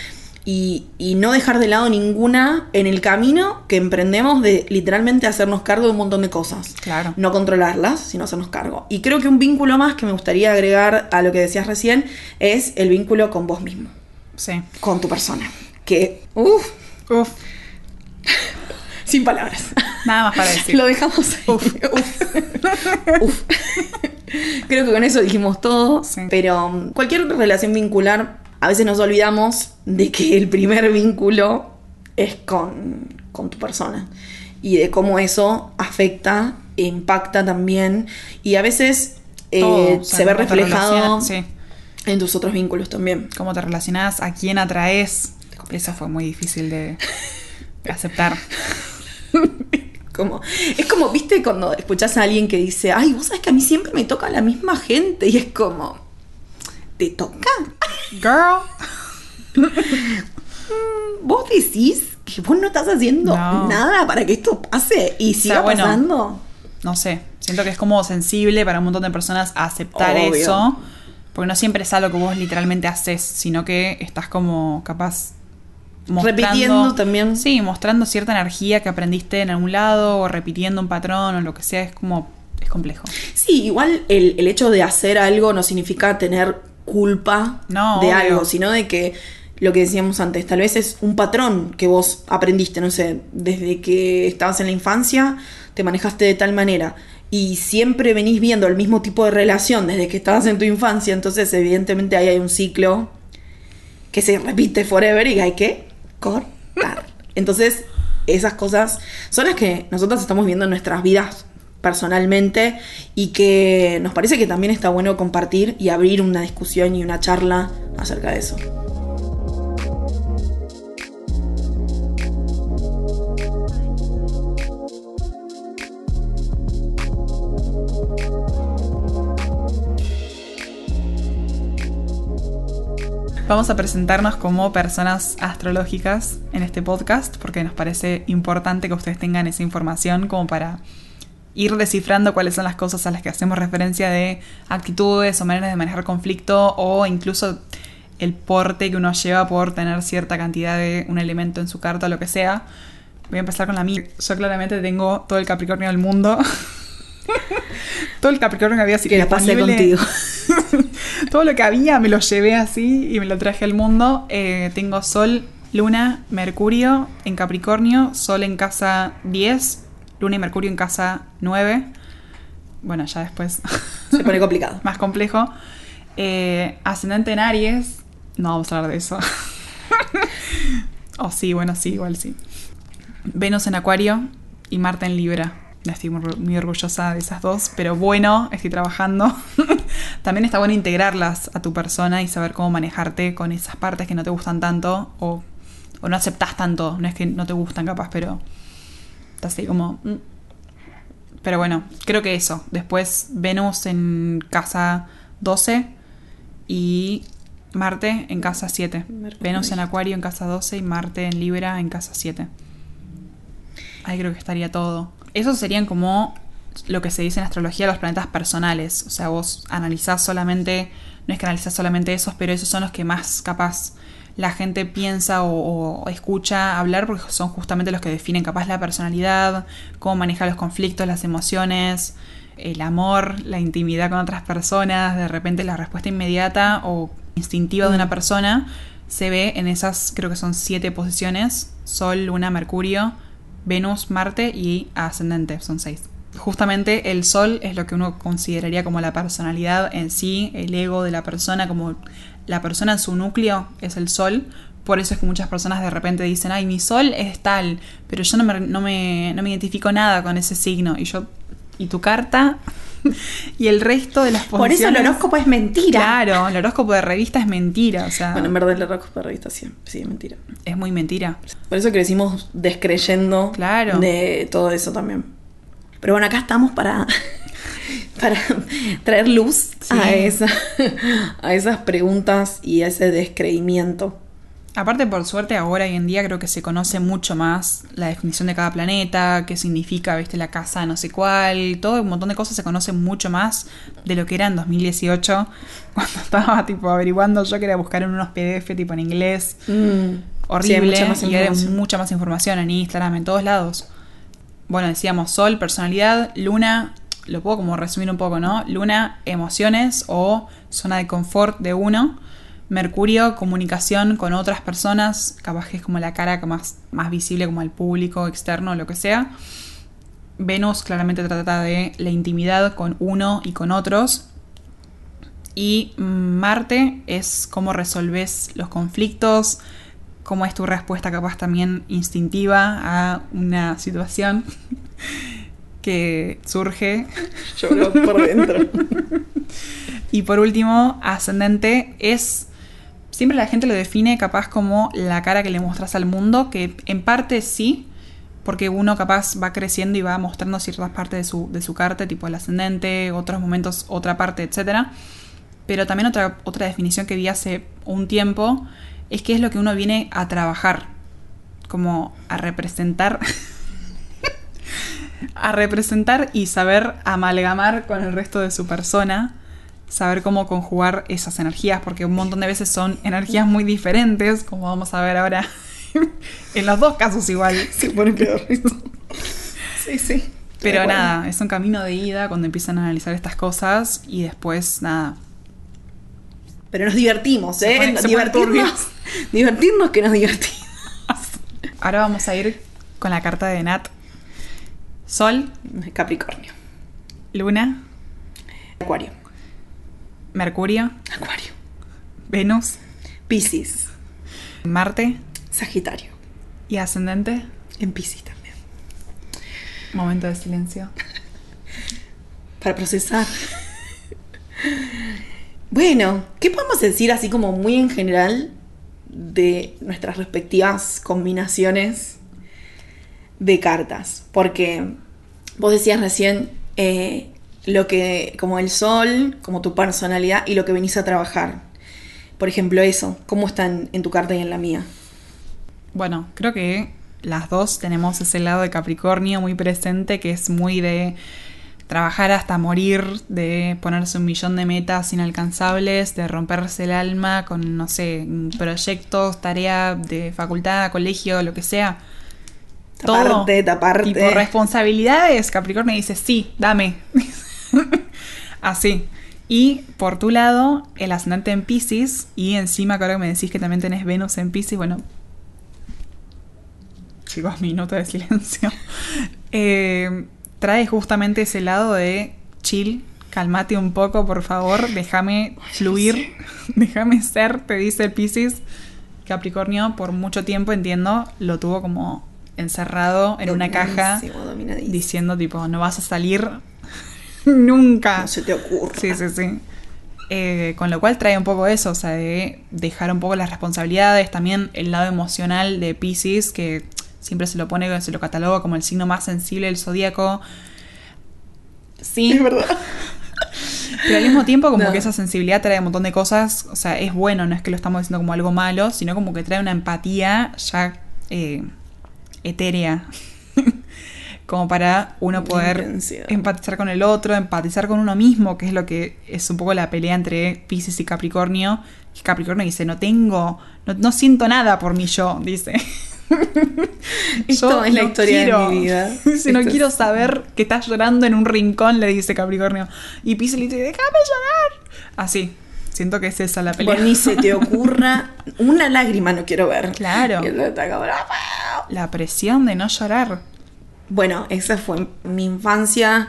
Y, y no dejar de lado ninguna en el camino que emprendemos de literalmente hacernos cargo de un montón de cosas Claro. no controlarlas, sino hacernos cargo. Y creo que un vínculo más que me gustaría agregar a lo que decías recién es el vínculo con vos mismo, Sí. con tu persona. Que, uff, Uf, (laughs) sin palabras. nada más para decir. (laughs) Lo dejamos ahí. Uf. Uf. (laughs) Creo que con eso dijimos todo, Sí. pero um, cualquier relación vincular, a veces nos olvidamos de que el primer vínculo es con, con tu persona y de cómo eso afecta impacta también y a veces eh, Todo, se ve reflejado Sí. En tus otros vínculos también. cómo te relacionás, a quién atraes. Eso fue muy difícil de (laughs) aceptar. Como, es como, viste, cuando escuchás a alguien que dice, ay, vos sabés que a mí siempre me toca la misma gente. Y es como, ¿te toca? Girl. ¿Vos decís que vos no estás haciendo No. nada para que esto pase y siga bueno, pasando? No sé. Siento que es como sensible para un montón de personas aceptar Obvio. eso. Porque no siempre es algo que vos literalmente haces, sino que estás como capaz Repitiendo también. Sí, mostrando cierta energía que aprendiste en algún lado, o repitiendo un patrón, o lo que sea, es como. es complejo. Sí, igual el, el hecho de hacer algo no significa tener culpa No, de obvio. algo, sino de que lo que decíamos antes, tal vez es un patrón que vos aprendiste, no sé, desde que estabas en la infancia, te manejaste de tal manera y siempre venís viendo el mismo tipo de relación desde que estabas en tu infancia, entonces evidentemente ahí hay un ciclo que se repite forever y hay que cortar. Entonces, esas cosas son las que nosotros estamos viendo en nuestras vidas personalmente y que nos parece que también está bueno compartir y abrir una discusión y una charla acerca de eso. Vamos a presentarnos como personas astrológicas en este podcast porque nos parece importante que ustedes tengan esa información como para ir descifrando cuáles son las cosas a las que hacemos referencia de actitudes o maneras de manejar conflicto o incluso el porte que uno lleva por tener cierta cantidad de un elemento en su carta o lo que sea. Voy a empezar con la mía. Yo claramente tengo todo el Capricornio del mundo. (laughs) (laughs) todo el Capricornio que había Que la disponible. contigo. (laughs) Todo lo que había me lo llevé así y me lo traje al mundo. Eh, tengo Sol, Luna, Mercurio en Capricornio, Sol en casa 10, Luna y Mercurio en casa 9. Bueno, ya después Se pone complicado. (laughs) más complejo. Eh, ascendente en Aries, no vamos a hablar de eso. oh, sí, bueno, sí, igual sí. Venus en Acuario y Marte en Libra. Estoy muy, orgullosa de esas dos, pero bueno, estoy trabajando. (laughs) También está bueno integrarlas a tu persona y saber cómo manejarte con esas partes que no te gustan tanto o, o no aceptas tanto. No es que no te gustan capaz, pero estás así como... mm. Pero bueno, creo que eso. Después Venus en casa 12 y Marte en casa 7. Mercurio. Venus en Acuario en casa 12 y Marte en Libra en casa 7. Ahí creo que estaría todo. Esos serían como lo que se dice en astrología los planetas personales. O sea, vos analizás solamente, no es que analizás solamente esos, pero esos son los que más capaz la gente piensa o, o escucha hablar porque son justamente los que definen capaz la personalidad, cómo maneja los conflictos, las emociones, el amor, la intimidad con otras personas, de repente la respuesta inmediata o instintiva de una persona se ve en esas, creo que son siete posiciones, Sol, Luna, Mercurio, Venus, Marte y Ascendente, son seis. Justamente el Sol es lo que uno consideraría como la personalidad en sí, el ego de la persona, como la persona en su núcleo es el Sol. Por eso es que muchas personas de repente dicen, ay, mi Sol es tal, pero yo no me, no me, no me identifico nada con ese signo. Y yo, ¿y tu carta? (laughs) y el resto de las Por eso el posiciones- horóscopo es mentira. Claro, el horóscopo de revista es mentira, o sea, Bueno, en verdad el horóscopo de revista sí, sí, es mentira. es muy mentira. Por eso crecimos descreyendo Claro. de todo eso también. Pero bueno, acá estamos para, (laughs) para traer luz Sí. a, esa, (laughs) a esas preguntas y a ese descreimiento. Aparte, por suerte, ahora hoy en día creo que se conoce mucho más la definición de cada planeta, qué significa, viste, la casa no sé cuál, todo un montón de cosas se conoce mucho más de lo que era en 2018, (laughs) cuando estaba tipo averiguando, yo quería buscar en unos PDF tipo en inglés, Mm. Sí, horrible, mucha más y mucha más información en Instagram, en todos lados. Bueno, decíamos Sol, personalidad, Luna, lo puedo como resumir un poco, ¿no? Luna, emociones o zona de confort de uno. Mercurio, comunicación con otras personas, capaz que es como la cara más, más visible como al público, externo, lo que sea. Venus claramente trata de la intimidad con uno y con otros. Y Marte es cómo resolves los conflictos, cómo es tu respuesta capaz también instintiva a una situación (laughs) que surge. Lloro por dentro. (laughs) Y por último, ascendente es... Siempre la gente lo define capaz como la cara que le mostras al mundo, que en parte sí, porque uno capaz va creciendo y va mostrando ciertas partes de su, de su carta, tipo el ascendente, otros momentos, otra parte, etc. Pero también otra, otra definición que vi hace un tiempo es que es lo que uno viene a trabajar, como a representar, (laughs) a representar y saber amalgamar con el resto de su persona, saber cómo conjugar esas energías, porque un montón de veces son energías muy diferentes, como vamos a ver ahora (laughs) en los dos casos igual. (laughs) Se pone peor. sí, sí. Pero nada, es un camino de ida cuando empiezan a analizar estas cosas y después nada. Pero nos divertimos, ¿eh? pone divertirnos. (laughs) divertirnos que nos divertimos. Ahora vamos a ir con la carta de Nat. Sol, Capricornio. Luna, Acuario. Mercurio, Acuario. Venus, Piscis. Marte Sagitario. y ascendente. En Piscis también. Momento de silencio. (laughs) Para procesar. Bueno, ¿qué podemos decir así como muy en general de nuestras respectivas combinaciones de cartas? Porque vos decías recién eh, lo que, como el sol, como tu personalidad y lo que venís a trabajar. Por ejemplo, eso, ¿cómo están en tu carta y en la mía? Bueno, creo que las dos tenemos ese lado de Capricornio muy presente que es muy de trabajar hasta morir, de ponerse un millón de metas inalcanzables, de romperse el alma con, no sé, proyectos, tarea de facultad, colegio, lo que sea. Taparte, taparte. Tipo responsabilidades, Capricornio dice, sí, dame. (laughs) Así. Y por tu lado, el ascendente en Pisces, y encima que ahora me decís que también tenés Venus en Pisces, bueno. Chicos, minuto de silencio. (laughs) Eh, trae justamente ese lado de chill, calmate un poco, por favor, déjame fluir, (laughs) déjame ser, te dice Pisces. Capricornio, por mucho tiempo, entiendo, lo tuvo como encerrado en una caja diciendo tipo, no vas a salir (laughs) nunca. No se te ocurra. Sí, sí, sí. Eh, con lo cual trae un poco eso, o sea, de dejar un poco las responsabilidades, también el lado emocional de Pisces, que siempre se lo pone, se lo cataloga como el signo más sensible del zodíaco. Sí, Es verdad. (laughs) pero al mismo tiempo como No. que esa sensibilidad trae un montón de cosas, o sea, es bueno, no es que lo estamos diciendo como algo malo, sino como que trae una empatía ya eh, etérea, como para uno poder intensidad. empatizar con el otro, empatizar con uno mismo, que es lo que es un poco la pelea entre Pisces y Capricornio. Que Capricornio dice, no tengo, no, no siento nada por mí yo, dice. (laughs) Esto Yo es la no historia de quiero. mi vida. (laughs) Dice, no quiero es- saber que estás llorando en un rincón, le dice Capricornio. Y Pisces le dice, déjame llorar. Así, siento que es esa la pelea. Vos ni se te (laughs) ocurra una lágrima no quiero ver. Claro. Y el otro está como. La presión de no llorar. Bueno, esa fue mi infancia,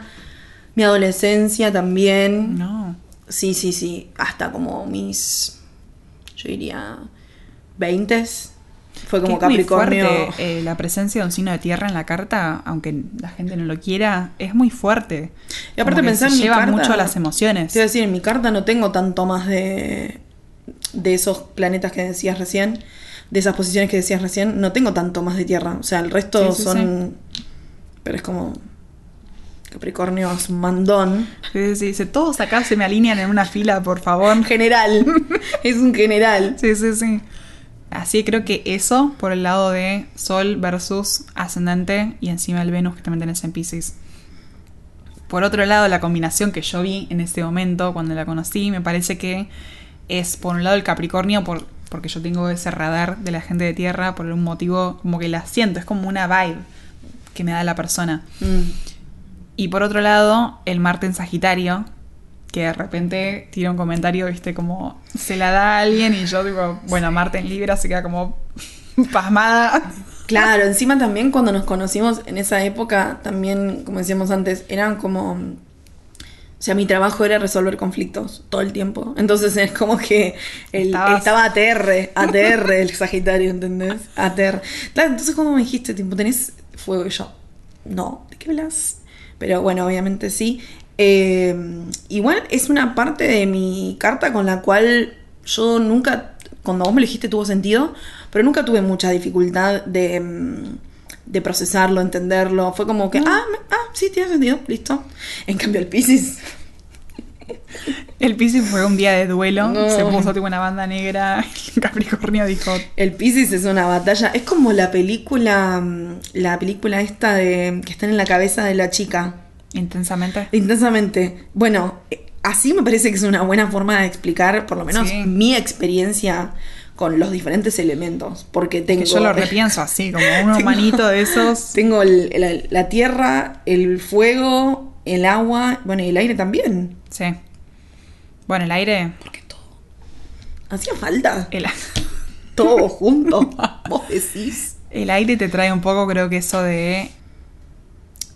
mi adolescencia también. No. Sí, sí, sí. Hasta como mis, yo diría, 20 Fue como Que es muy Capricornio. fuerte, eh, la presencia de un signo de tierra en la carta, aunque la gente no lo quiera, es muy fuerte. Y aparte pensar en mi lleva carta- mucho a las emociones. Te iba a decir, en mi carta no tengo tanto más de, de esos planetas que decías recién, de esas posiciones que decías recién, no tengo tanto más de tierra. O sea, el resto Sí, sí, son. Pero es como. Capricornio es un mandón. Sí, sí, sí, dice, todos acá se me alinean en una fila, por favor. General. (laughs) es un general. Sí, sí, sí. Así que creo que eso por el lado de Sol versus ascendente y encima el Venus que también tenés en Pisces. Por otro lado, la combinación que yo vi en ese momento cuando la conocí, me parece que es por un lado el Capricornio, por, porque yo tengo ese radar de la gente de tierra, por un motivo como que la siento, es como una vibe que me da la persona. Mm. Y por otro lado, el Marte en Sagitario, que de repente tira un comentario, viste, como se la da a alguien y yo digo, bueno, Marte en Libra se queda como (laughs) pasmada. Claro, encima también cuando nos conocimos en esa época, también, como decíamos antes, eran como... O sea, mi trabajo era resolver conflictos todo el tiempo. Entonces es como que el- Estabas- estaba ATR, ATR el Sagitario, ¿entendés? ATR. Claro, entonces cuando me dijiste, tipo, tenés fuego y yo, no, ¿de qué hablas? Pero bueno, obviamente sí. Eh, igual es una parte de mi carta con la cual yo nunca, cuando vos me dijiste tuvo sentido, pero nunca tuve mucha dificultad de, mm, de procesarlo, entenderlo. Fue como que, ah, me- ah, sí, tiene sentido, listo. En cambio, el Pisces, El Piscis fue un día de duelo. No. Se puso tipo una banda negra. El (laughs) Capricornio dijo. el Pisces es una batalla. Es como la película, mm, la película esta de que está en la cabeza de la chica. Intensamente. Intensamente. Bueno, eh, así me parece que es una buena forma de explicar, por lo menos, Sí. mi experiencia con los diferentes elementos. Porque tengo. Que yo lo repienso así, como un (laughs) humanito de esos. Tengo el- la, la tierra, el fuego, el agua, bueno, y el aire también. Sí. Bueno, el aire. Porque todo. Hacía falta. El, (laughs) Todo junto. (laughs) Vos decís. el aire te trae un poco, creo que eso de.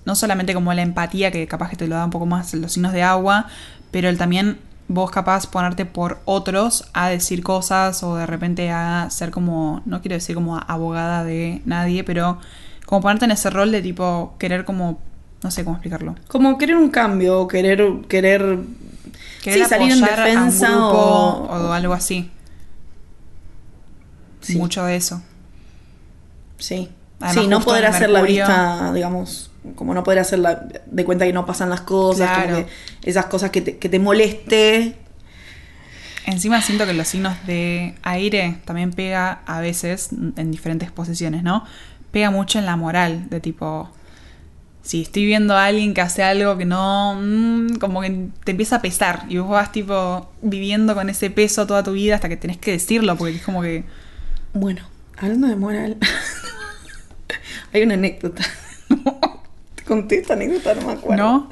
No solamente como la empatía, que capaz que te lo da un poco más los signos de agua, pero el también vos capaz ponerte por otros a decir cosas o de repente a ser como, no quiero decir como abogada de nadie, pero como ponerte en ese rol de tipo querer como, no sé cómo explicarlo. Como querer un cambio, querer, querer, Querer sí, salir en defensa grupo o, o algo así. Sí. Mucho de eso. Sí. Además, sí, no poder hacer la vista, digamos, como no poder hacer la, de cuenta que no pasan las cosas, como que esas cosas que te, que te moleste. Encima siento que los signos de aire también pega a veces en diferentes posiciones, ¿no? Pega mucho en la moral, de tipo, si estoy viendo a alguien que hace algo que no, mm, como que te empieza a pesar y vos vas tipo viviendo con ese peso toda tu vida hasta que tenés que decirlo, porque es como que... Bueno, hablando de moral, (laughs) hay una anécdota. Conté esta anécdota, no me acuerdo. ¿No?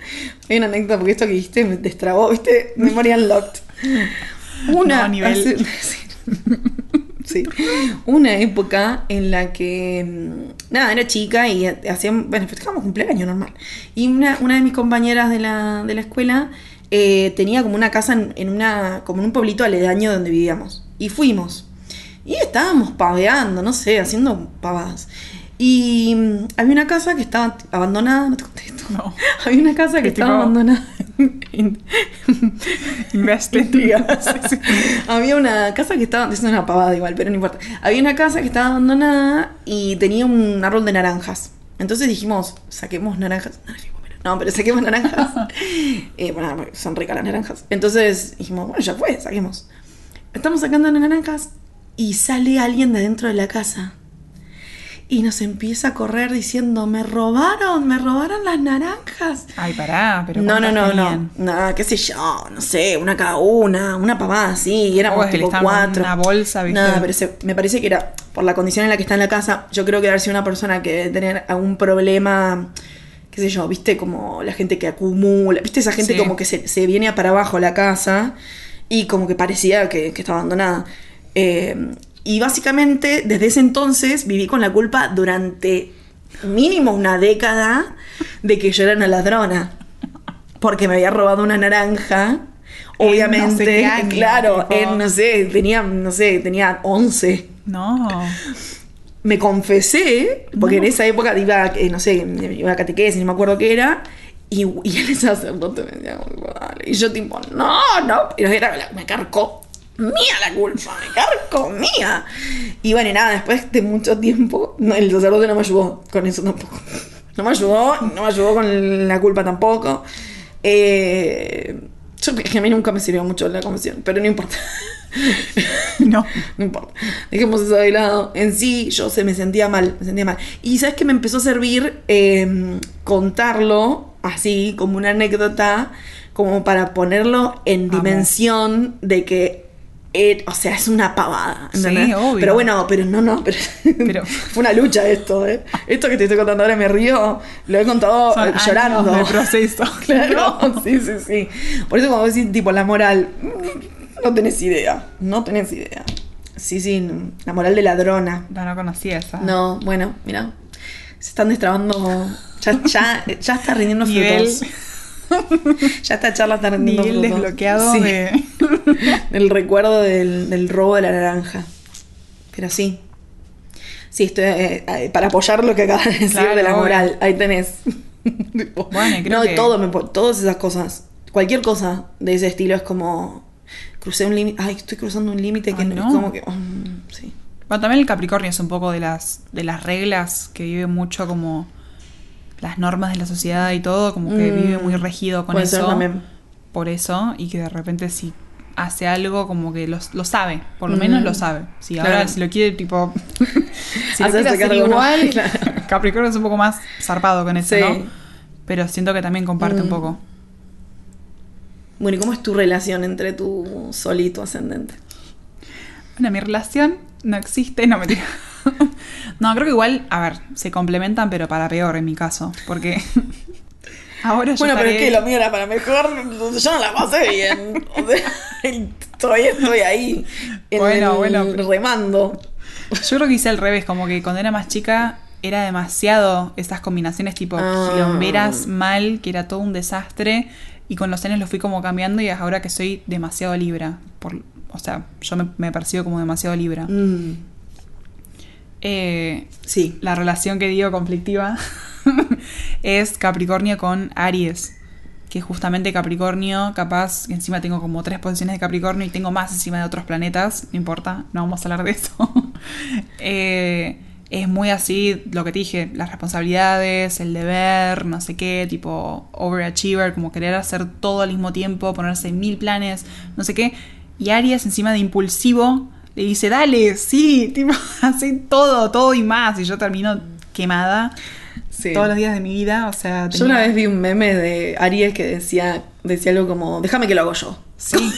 Hay una anécdota porque esto que dijiste me destrabó, ¿viste? Memoria unlocked. (laughs) Una. No, nivel. hace- (laughs) sí. Una época en la que. mm, Nada, era chica y hacían. Bueno, festejábamos cumpleaños normal. Y una, una de mis compañeras de la, de la escuela eh, tenía como una casa en, en una. como en un pueblito aledaño donde vivíamos. Y fuimos. Y estábamos paveando, no sé, haciendo pavadas. Y mm, había una casa que estaba abandonada, no te conté esto. No. (laughs) Había una casa que estaba abandonada. (laughs) (laughs) Invested. Mentira. Había una casa que estaba. Es una pavada igual, pero no importa. Había una casa que estaba abandonada y tenía un árbol de naranjas. Entonces dijimos, saquemos naranjas. No, pero- saquemos naranjas. Eh, bueno, son ricas las naranjas. Entonces dijimos, bueno, ya fue, saquemos. Estamos sacando las naranjas y sale alguien de dentro de la casa. Y nos empieza a correr diciendo, me robaron, me robaron las naranjas. Ay, pará, pero No, no, ¿cuántas no, no. tenían? Nada, qué sé yo, no sé, una cada una, una pavada así, éramos O es que le tipo cuatro. una bolsa, ¿viste? Nada, pero se- me parece que era por la condición en la que está en la casa. Yo creo que debe ser una persona que debe tener algún problema, qué sé yo, viste, como la gente que acumula, viste, esa gente Sí. como que se, se viene para abajo la casa y como que parecía que, que estaba abandonada. Eh, y básicamente, desde ese entonces viví con la culpa durante mínimo una década de que yo era una ladrona. Porque me había robado una naranja. En Obviamente, no sé año, claro, en, no sé, tenía, no sé, tenía 11. No. Me confesé, porque No. en esa época iba, eh, no sé, iba a catequesis, no me acuerdo qué era. Y, y el sacerdote me decía, y yo tipo, no, no, pero era, me carcó mía la culpa, me carcó mía. Y bueno, y nada, después de mucho tiempo, no, el sacerdote no me ayudó con eso tampoco. (laughs) No me ayudó, no me ayudó con la culpa tampoco. Eh, yo que a mí nunca me sirvió mucho la confesión, pero no importa. (laughs) No. (laughs) No importa. Dejemos eso de lado. En sí, yo se me sentía mal, me sentía mal. Y sabes que me empezó a servir eh, contarlo así, como una anécdota, como para ponerlo en dimensión de que, eh, o sea, es una pavada. Sí, ¿entendés? obvio. Pero bueno, pero no, no, pero, (laughs) Pero- fue una lucha esto, ¿eh? Esto que te estoy contando ahora me río, lo he contado Son eh, llorando. años de proceso. (laughs) Claro, (laughs) sí, sí, sí. Por eso cuando decís, tipo, la moral, no tenés idea, no tenés idea. Sí, sí, la moral de ladrona. No, no conocía esa. No, bueno, mira, se están destrabando, ya, ya, ya está rindiendo frutos. (laughs) Ya esta charla está frutos. desbloqueado Sí, de. (laughs) del recuerdo del, del robo de la naranja. Pero sí. Sí, estoy eh, eh, para apoyar lo que acabas de decir Claro, de la obvio. moral. Ahí tenés. (laughs) Bueno, creo no, que- todo, me todas esas cosas. Cualquier cosa de ese estilo es como. Crucé un límite. Ay, estoy cruzando un límite que no. Es como que. mm, sí. Bueno, también el Capricornio es un poco de las, de las reglas que vive mucho como las normas de la sociedad y todo, como que Mm, vive muy regido con eso. también. Por eso, y que de repente si hace algo como que lo, lo sabe, por lo Mm. menos lo sabe. Si Claro. ahora si lo quiere tipo (laughs) si lo quiere hacer igual, (laughs) Claro. Capricornio es un poco más zarpado con eso, Sí. ¿no? Pero siento que también comparte un Mm. poco. Bueno, ¿y cómo es tu relación entre tu sol y tu ascendente? Bueno, mi relación no existe, no me diga. (laughs) No, creo que igual, a ver, se complementan, pero para peor en mi caso. Porque (laughs) ahora yo Bueno, pero es que lo mío era para mejor. Yo no la pasé bien. O sea, todavía estoy ahí. En Bueno, el bueno, pero- remando. Yo creo que hice al revés, como que cuando era más chica era demasiado esas combinaciones tipo Ah. quilomberas mal, que era todo un desastre. Y con los años lo fui como cambiando y ahora que soy demasiado libra. Por, o sea, yo me, me percibo como demasiado libra. Mm, Sí. la relación que digo conflictiva (laughs) es Capricornio con Aries. Que justamente Capricornio, capaz, encima tengo como tres posiciones de Capricornio y tengo más encima de otros planetas, no importa, no vamos a hablar de eso. (laughs) Eh, es muy así, lo que te dije, las responsabilidades, el deber, no sé qué, tipo overachiever, como querer hacer todo al mismo tiempo, ponerse mil planes, no sé qué. Y Aries, encima de impulsivo, le dice, dale, sí, tipo, (laughs) hace todo, todo y más. Y yo termino quemada Sí. todos los días de mi vida. O sea, Yo una vez vi un meme de Aries que decía, decía algo como, déjame que lo hago yo. Sí.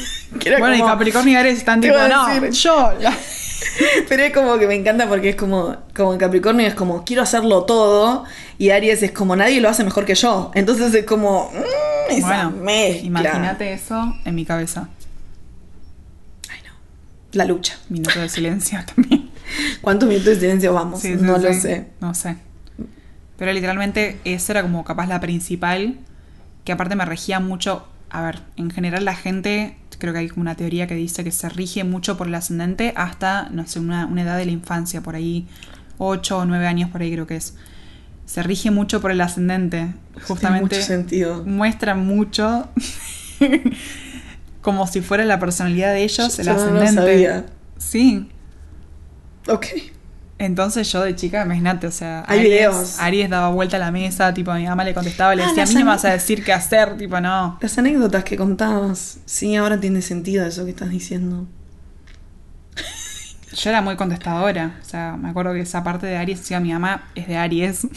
Bueno, y Capricornio y Aries están tipo, no, yo. la-". (laughs) Pero es como que me encanta porque es como, como en Capricornio es como, quiero hacerlo todo. Y Aries es como, nadie lo hace mejor que yo. Entonces es como, mm, esa Bueno, imagínate eso en mi cabeza. La lucha. Minuto de silencio (laughs) también. ¿Cuántos minutos de silencio vamos? Sí, sí, no lo sé. No sé. Pero literalmente esa era como capaz la principal, que aparte me regía mucho. A ver, en general la gente, creo que hay como una teoría que dice que se rige mucho por el ascendente hasta, no sé, una, una edad de la infancia, por ahí, 8 o 9 años por ahí creo que es. Se rige mucho por el ascendente. Justamente Tiene mucho sentido. muestra mucho (laughs) como si fuera la personalidad de ellos, Yo el no lo ascendente. sabía. Sí. Ok. Entonces yo de chica, imagínate, o sea, Hay Aries, videos. Aries daba vuelta a la mesa, tipo, a mi mamá le contestaba, le Ah, decía, a mí no me vas a decir qué hacer, tipo, no. Las anécdotas que contabas. Sí, ahora tiene sentido eso que estás diciendo. Yo era muy contestadora, o sea, me acuerdo que esa parte de Aries, decía, mi mamá es de Aries,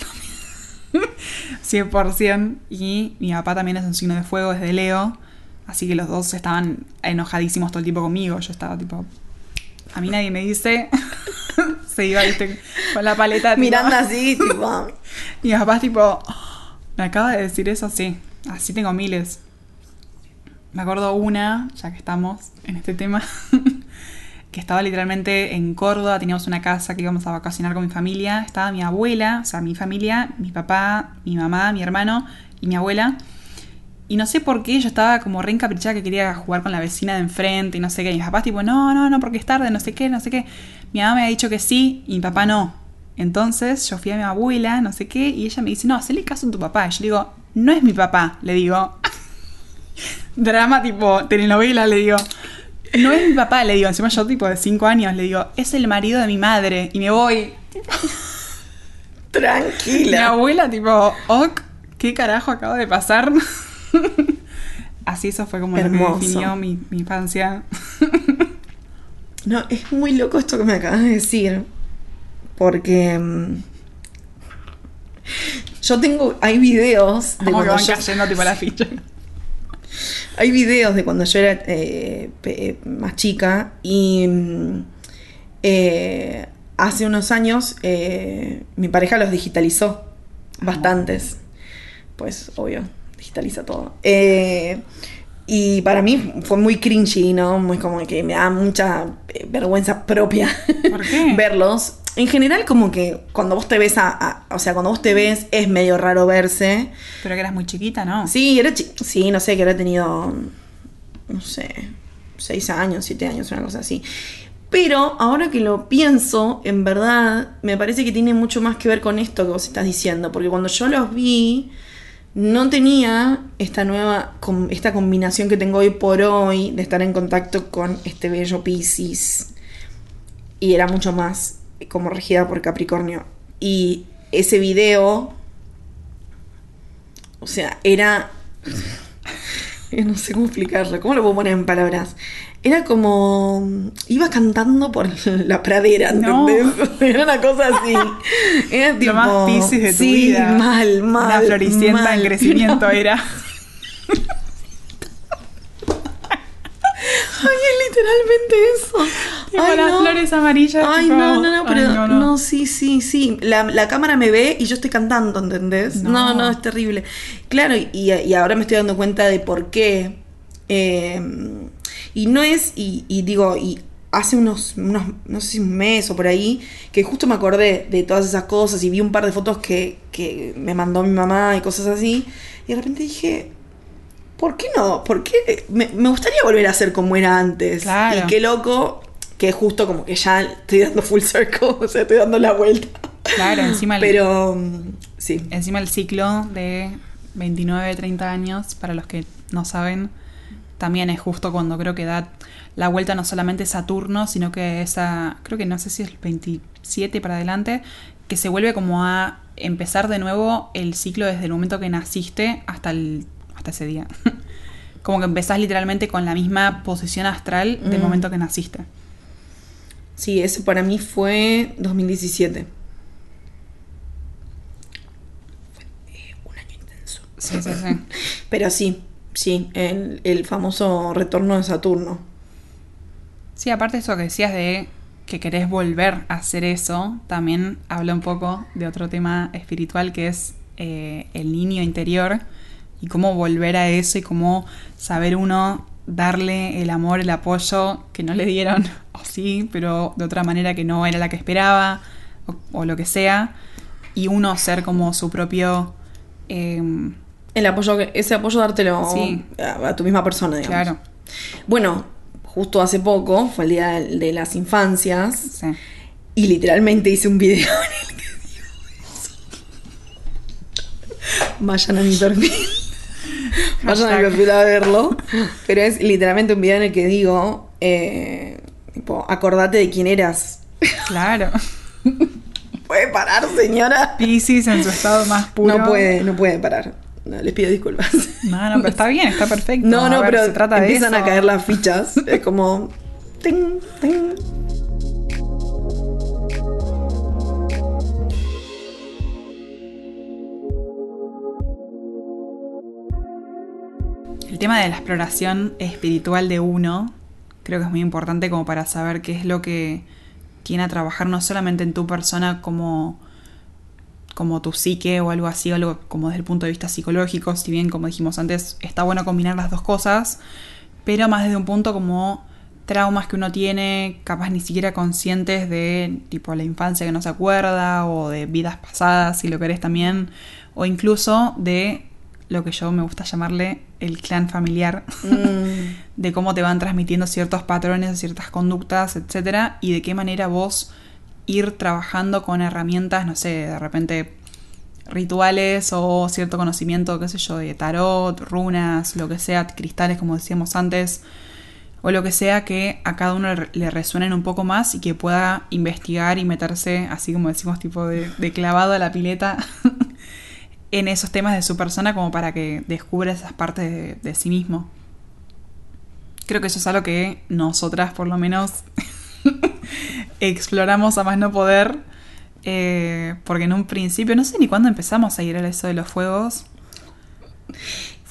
(laughs) 100%, y mi papá también es un signo de fuego, es de Leo, así que los dos estaban enojadísimos todo el tiempo conmigo, yo estaba tipo, a mí nadie me dice, (laughs) se iba, viste, con la paleta. Mirando así, tipo. (laughs) Y mi papá tipo, "Oh, me acaba de decir eso, sí. Así tengo miles. Me acuerdo una, ya que estamos en este tema, (laughs) que estaba literalmente en Córdoba, teníamos una casa que íbamos a vacacionar con mi familia. Estaba mi abuela, o sea, mi familia, mi papá, mi mamá, mi hermano y mi abuela. Y no sé por qué yo estaba como re encaprichada que quería jugar con la vecina de enfrente y no sé qué. Y mis papás tipo, no, no, no, porque es tarde, no sé qué, no sé qué. Mi mamá me ha dicho que sí y mi papá no. Entonces yo fui a mi abuela, no sé qué, y ella me dice, no, hacele caso a tu papá. Y yo le digo, no es mi papá, le digo. (laughs) Drama tipo telenovela, le digo. No es mi papá, le digo. Encima yo tipo de 5 años, le digo, es el marido de mi madre. Y me voy. (laughs) Mi Tranquila. abuela tipo, ok, ¿qué carajo acaba de pasar? (laughs) (laughs) Así eso fue como lo Hermoso. que definió mi, mi infancia. No, es muy loco esto que me acabas de decir. Porque. mm, Yo tengo. Hay videos de cuando van yo, cayendo tipo la ficha. (laughs) Hay videos de cuando yo era eh, pe- más chica y mm, eh, hace unos años eh, mi pareja los digitalizó. Bastantes. Pues, obvio, digitaliza todo. Eh, y para mí fue muy cringy, ¿no? Muy como que me da mucha eh, vergüenza propia ¿Por qué? (laughs) verlos. En general, como que cuando vos te ves a, a- O sea, cuando vos te ves es medio raro verse. Pero que eras muy chiquita, ¿no? Sí, era chi- sí, no sé, que habrá tenido, no sé, seis años, siete años, una cosa así. Pero ahora que lo pienso, en verdad, me parece que tiene mucho más que ver con esto que vos estás diciendo. Porque cuando yo los vi, no tenía esta nueva, esta combinación que tengo hoy por hoy de estar en contacto con este bello Pisces. y era mucho más como regida por Capricornio. Y ese video, o sea, era... (laughs) no sé cómo explicarlo, ¿cómo lo puedo poner en palabras? Era como. Iba cantando por (laughs) la pradera, No. ¿entendés? (laughs) Era una cosa así. (laughs) Era tipo. Lo más piscis de tu sí, vida. mal, mal. Una floricienta mal. en crecimiento era. Ay, es literalmente eso. Tipo Ay, las no. flores amarillas. Ay, tipo, no, no, no, ay, pero no, no, no. sí, sí, sí. La, la cámara me ve y yo estoy cantando, ¿entendés? No, No. no, es terrible. Claro, y, y ahora me estoy dando cuenta de por qué. Eh, y no es, y, y digo, y hace unos, unos, no sé si un mes o por ahí, que justo me acordé de todas esas cosas y vi un par de fotos que, que me mandó mi mamá y cosas así. Y de repente dije, ¿por qué no? ¿Por qué? Me, me gustaría volver a ser como era antes. Claro. Y qué loco que justo como que ya estoy dando full circle, (laughs) o sea, estoy dando la vuelta. Claro, encima el, Pero mm, sí. encima el ciclo de 29, 30 años, para los que no saben, también es justo cuando creo que da la vuelta no solamente Saturno, sino que esa, creo que no sé si es el 27 para adelante, que se vuelve como a empezar de nuevo el ciclo desde el momento que naciste hasta, el, hasta ese día. (laughs) como que empezás literalmente con la misma posición astral del Mm. momento que naciste. Sí, ese para mí fue 2017. Fue eh, un año intenso. Sí, sí, sí. (laughs) Pero sí, sí, el, el famoso retorno de Saturno. Sí, aparte de eso que decías de que querés volver a hacer eso, también habla un poco de otro tema espiritual que es eh, el niño interior y cómo volver a eso y cómo saber uno darle el amor, el apoyo que no le dieron, (laughs) o sí, pero de otra manera que no era la que esperaba, o, lo que sea, y uno ser como su propio... em, El apoyo, ese apoyo dártelo Sí. a, a tu misma persona, digamos. claro, Bueno, justo hace poco, fue el día de de las infancias, sí. y literalmente hice un video (laughs) en el que digo eso. Vayan a mi perfil. (laughs) Vayan a mi perfil a verlo. Pero es literalmente un video en el que digo, eh, tipo, acordate de quién eras. Claro. (laughs) ¿Puede parar, señora? Pisces en su estado más puro. No puede, no puede parar. No, les pido disculpas. No, no, pero está bien, está perfecto. No, no, ver, pero se trata de empiezan a caer las fichas. (laughs) Es como. ting, ting. El tema de la exploración espiritual de uno, creo que es muy importante como para saber qué es lo que tiene a trabajar no solamente en tu persona como, como tu psique o algo así, o algo como desde el punto de vista psicológico, si bien como dijimos antes, está bueno combinar las dos cosas, pero más desde un punto como traumas que uno tiene, capaz ni siquiera conscientes de tipo la infancia que no se acuerda o de vidas pasadas, si lo querés también, o incluso de lo que yo me gusta llamarle el clan familiar, Mm. (laughs) de cómo te van transmitiendo ciertos patrones, ciertas conductas, etcétera, y de qué manera vos ir trabajando con herramientas, no sé, de repente rituales o cierto conocimiento, qué sé yo, de tarot, runas, lo que sea, cristales, como decíamos antes, o lo que sea que a cada uno le- resuenen un poco más y que pueda investigar y meterse, así como decimos, tipo de, clavado a la pileta (laughs) en esos temas de su persona como para que descubra esas partes de sí mismo. Creo que eso es algo que nosotras por lo menos (laughs) (laughs) exploramos a más no poder. eh, porque en un principio, no sé ni cuándo empezamos a ir a eso de los fuegos.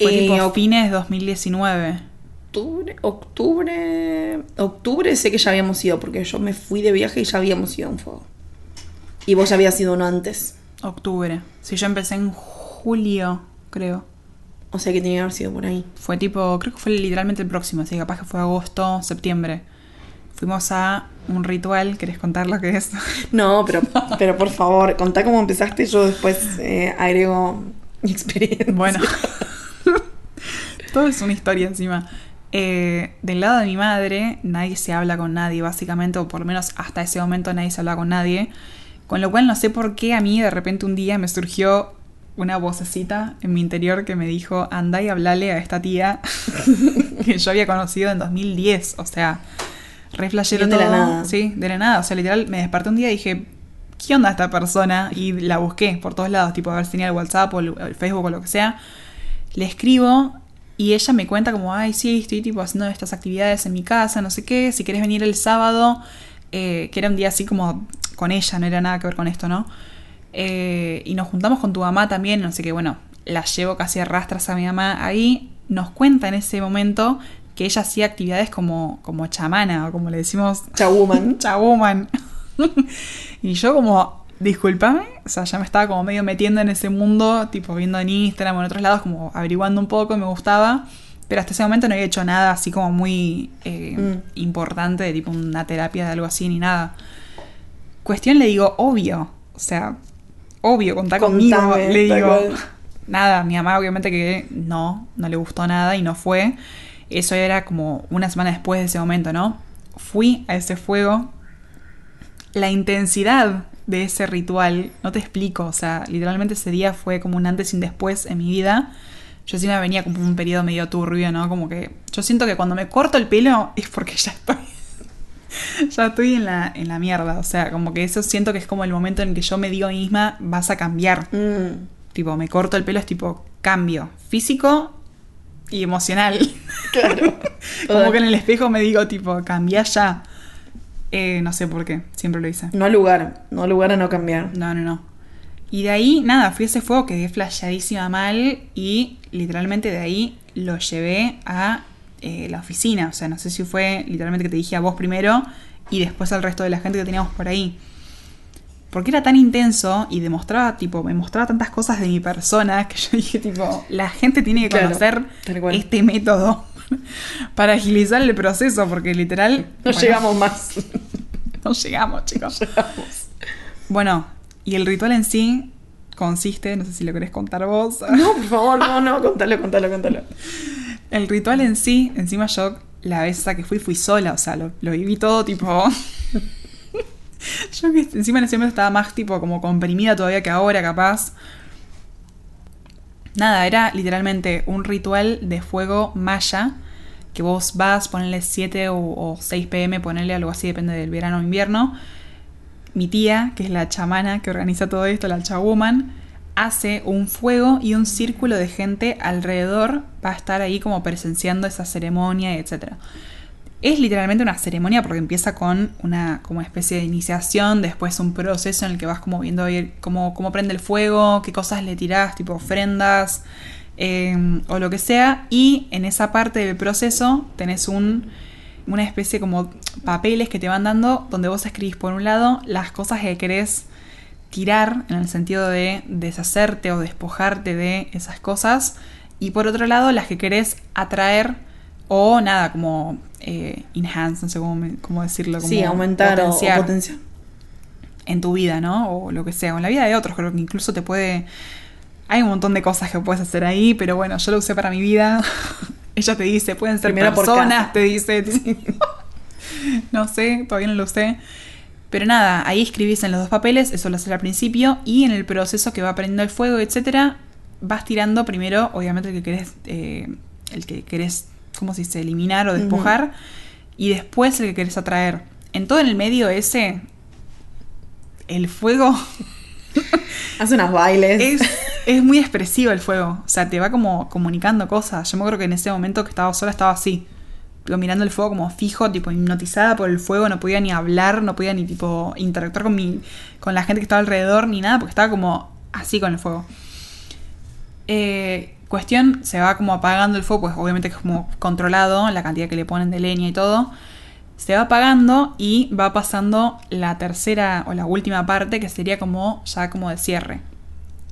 Fue Eh, tipo fines 2019. Octubre, octubre. Octubre sé que ya habíamos ido, porque yo me fui de viaje y ya habíamos ido a un fuego. Y vos ya habías ido uno antes. Octubre. Si yo empecé en julio, creo. O sea que tenía que haber sido por ahí. Fue tipo, creo que fue literalmente el próximo, así que capaz que fue agosto, septiembre. Fuimos a un ritual, ¿querés contar lo que es? (laughs) No, pero, pero por favor, contá cómo empezaste. Yo después eh, agrego mi experiencia. Bueno, (laughs) todo es una historia encima. Eh, del lado de mi madre, nadie se habla con nadie, básicamente, o por lo menos hasta ese momento nadie se habla con nadie. Con lo cual no sé por qué a mí de repente un día me surgió una vocecita en mi interior que me dijo, anda y hablale a esta tía (laughs) que yo había conocido en 2010. O sea, Re flashero de la todo. nada. Sí, de la nada. O sea, literal, me desperté un día y dije, ¿qué onda esta persona? Y la busqué por todos lados, tipo a ver si tenía el WhatsApp o el, el Facebook o lo que sea. Le escribo y ella me cuenta como, ay, sí, estoy tipo haciendo estas actividades en mi casa, no sé qué, si querés venir el sábado, eh, que era un día así como con ella, no era nada que ver con esto, ¿no? Eh, y nos juntamos con tu mamá también, no sé qué, bueno, la llevo casi a rastras a mi mamá ahí, nos cuenta en ese momento que ella hacía actividades como, como chamana, o como le decimos, Chawoman. (laughs) chawoman. (laughs) y yo como, discúlpame, o sea, ya me estaba como medio metiendo en ese mundo, tipo viendo en Instagram o en otros lados, como averiguando un poco, me gustaba. Pero hasta ese momento no había hecho nada así como muy eh, Mm. importante, de tipo una terapia de algo así, ni nada. Cuestión le digo, obvio. O sea, obvio, contá conmigo. Le digo, (laughs) nada, mi mamá obviamente que no, no le gustó nada y no fue. Eso era como una semana después de ese momento, ¿no? Fui a ese fuego. La intensidad de ese ritual, no te explico, o sea, literalmente ese día fue como un antes y un después en mi vida. Yo sí me venía como un periodo medio turbio, ¿no? Como que yo siento que cuando me corto el pelo es porque ya estoy (laughs) ya estoy en la, en la mierda. O sea, como que eso siento que es como el momento en que yo me digo a mí misma, vas a cambiar. Mm, Tipo, me corto el pelo, es tipo cambio físico y emocional. claro. (laughs) como que en el espejo me digo, tipo, cambia ya. Eh, no sé por qué, siempre lo hice. No lugar, no lugar a no cambiar. No, no, no. Y de ahí, nada, fui a ese fuego, quedé flasheadísima mal y literalmente de ahí lo llevé a eh, la oficina. O sea, no sé si fue literalmente que te dije a vos primero y después al resto de la gente que teníamos por ahí. Porque era tan intenso y demostraba, tipo, me mostraba tantas cosas de mi persona que yo dije, tipo, la gente tiene que conocer este método (laughs) para agilizar el proceso, porque literal... No bueno, llegamos más. (laughs) No llegamos, chicos. Llegamos. Bueno, y el ritual en sí consiste, no sé si lo querés contar vos. No, por favor, no, no, contalo, contalo, contalo. (laughs) El ritual en sí, encima yo la vez esa que fui, fui sola, o sea, lo, lo viví todo tipo... (laughs) yo que encima en ese momento estaba más tipo como comprimida todavía que ahora, capaz. Nada, era literalmente un ritual de fuego maya que vos vas, ponerle 7 o, o 6 pm, ponerle algo así, depende del verano o invierno. Mi tía, que es la chamana que organiza todo esto, la chawoman, hace un fuego y un círculo de gente alrededor va a estar ahí como presenciando esa ceremonia, etc. Es literalmente una ceremonia porque empieza con una como especie de iniciación, después un proceso en el que vas como viendo cómo, cómo prende el fuego, qué cosas le tirás, tipo ofrendas eh, o lo que sea. Y en esa parte del proceso tenés un, una especie como papeles que te van dando donde vos escribís por un lado las cosas que querés tirar en el sentido de deshacerte o despojarte de esas cosas y por otro lado las que querés atraer o nada como eh, enhance, no sé cómo, decirlo, como Sí, aumentar o- o potenciar potenciar. en tu vida, ¿no? O lo que sea, o en la vida de otros, creo que incluso te puede... Hay un montón de cosas que puedes hacer ahí, pero bueno, yo lo usé para mi vida. (laughs) Ella te dice, pueden ser Primero personas, te dice... (laughs) no sé, todavía no lo usé. Pero nada, ahí escribís en los dos papeles, eso lo haces al principio, y en el proceso que va prendiendo el fuego, etcétera, vas tirando primero, obviamente, el que querés, eh, el que querés, ¿cómo se dice?, eliminar o despojar, y después el que querés atraer. En todo en el medio ese, el fuego (laughs) Hace unos bailes. es, es muy expresivo el fuego. O sea, te va como comunicando cosas. Yo me acuerdo que en ese momento que estaba sola estaba así. Tipo, mirando el fuego como fijo, tipo hipnotizada por el fuego, no podía ni hablar, no podía ni tipo interactuar con mi, con la gente que estaba alrededor, ni nada, porque estaba como así con el fuego. Eh, cuestión, se va como apagando el fuego, pues obviamente es como controlado, la cantidad que le ponen de leña y todo. Se va apagando y va pasando la tercera o la última parte, que sería como ya como de cierre.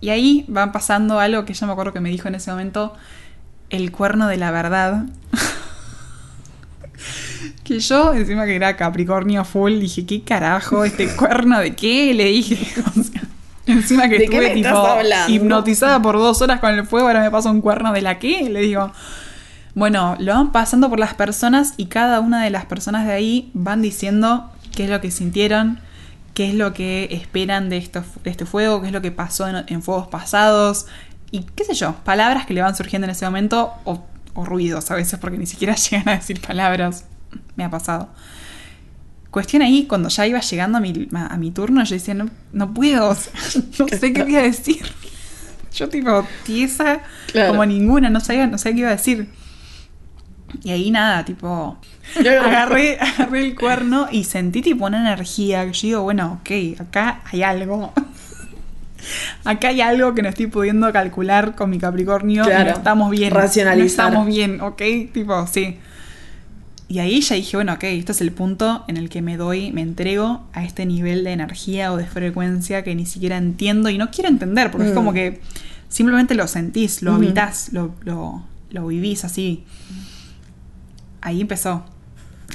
Y ahí va pasando algo que yo me acuerdo que me dijo en ese momento, el cuerno de la verdad. (laughs) que yo, encima que era Capricornio full, dije, ¿qué carajo? ¿Este cuerno de qué? Le dije. (laughs) encima que ¿De qué estuve tipo hipnotizada por dos horas con el fuego, ahora me pasa un cuerno de la qué? Le digo. Bueno, lo van pasando por las personas y cada una de las personas de ahí van diciendo qué es lo que sintieron, qué es lo que esperan de, esto, de este fuego, qué es lo que pasó en, en fuegos pasados y qué sé yo, palabras que le van surgiendo en ese momento o, o ruidos a veces porque ni siquiera (laughs) llegan a decir palabras. Me ha pasado. Cuestión ahí, cuando ya iba llegando a mi, a mi turno, yo decía, no, no puedo, (laughs) o sea, no sé qué voy a decir. Yo tipo, tiesa Claro. como ninguna, no sabía, no sabía qué iba a decir. Y ahí nada, tipo, agarré, (laughs) agarré el cuerno y sentí tipo una energía que yo digo, bueno, ok, acá hay algo. (laughs) Acá hay algo que no estoy pudiendo calcular con mi Capricornio. y Claro. No estamos bien. Racionalizar. No estamos bien, ok, tipo, sí. Y ahí ya dije, bueno, ok, este es el punto en el que me doy, me entrego a este nivel de energía o de frecuencia que ni siquiera entiendo y no quiero entender, porque es Mm. como que simplemente lo sentís, lo Ujú. habitás, lo, lo, lo vivís así. Ahí empezó.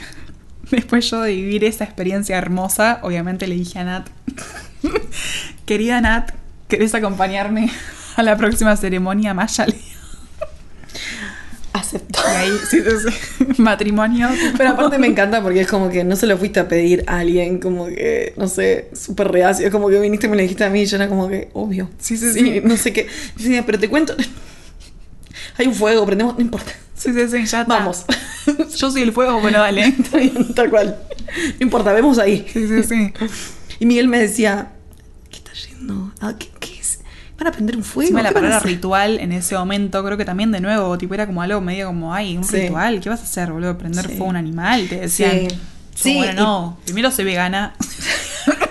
(laughs) Después yo de vivir esa experiencia hermosa, obviamente le dije a Nat, (laughs) querida Nat, ¿querés acompañarme a la próxima ceremonia Mayale? (laughs) Aceptó. Y ahí, sí, sí, sí, (laughs) matrimonio. Pero aparte me encanta porque es como que no se lo fuiste a pedir a alguien, como que, no sé, súper reacio. Es como que viniste y me lo dijiste a mí y yo era como que, obvio. Sí, sí, sí. No sé qué. Sí, pero te cuento. Hay un fuego, prendemos, no importa. Sí, sí, sí, ya está. Vamos. (laughs) Yo soy el fuego, bueno, dale. (laughs) Está bien, tal cual. No importa, vemos ahí. Sí, sí, sí. Y Miguel me decía, ¿qué está yendo? Ah, ¿qué? ¿Van a prender un fuego? Encima la ¿Qué van a palabra ritual en ese momento, creo que también de nuevo, tipo, era como algo medio como, ay, un Sí. ritual, ¿qué vas a hacer, boludo? ¿Prender Sí. fuego a un animal? Te decían. Sí. Sí, bueno, y- no, primero soy vegana. (laughs)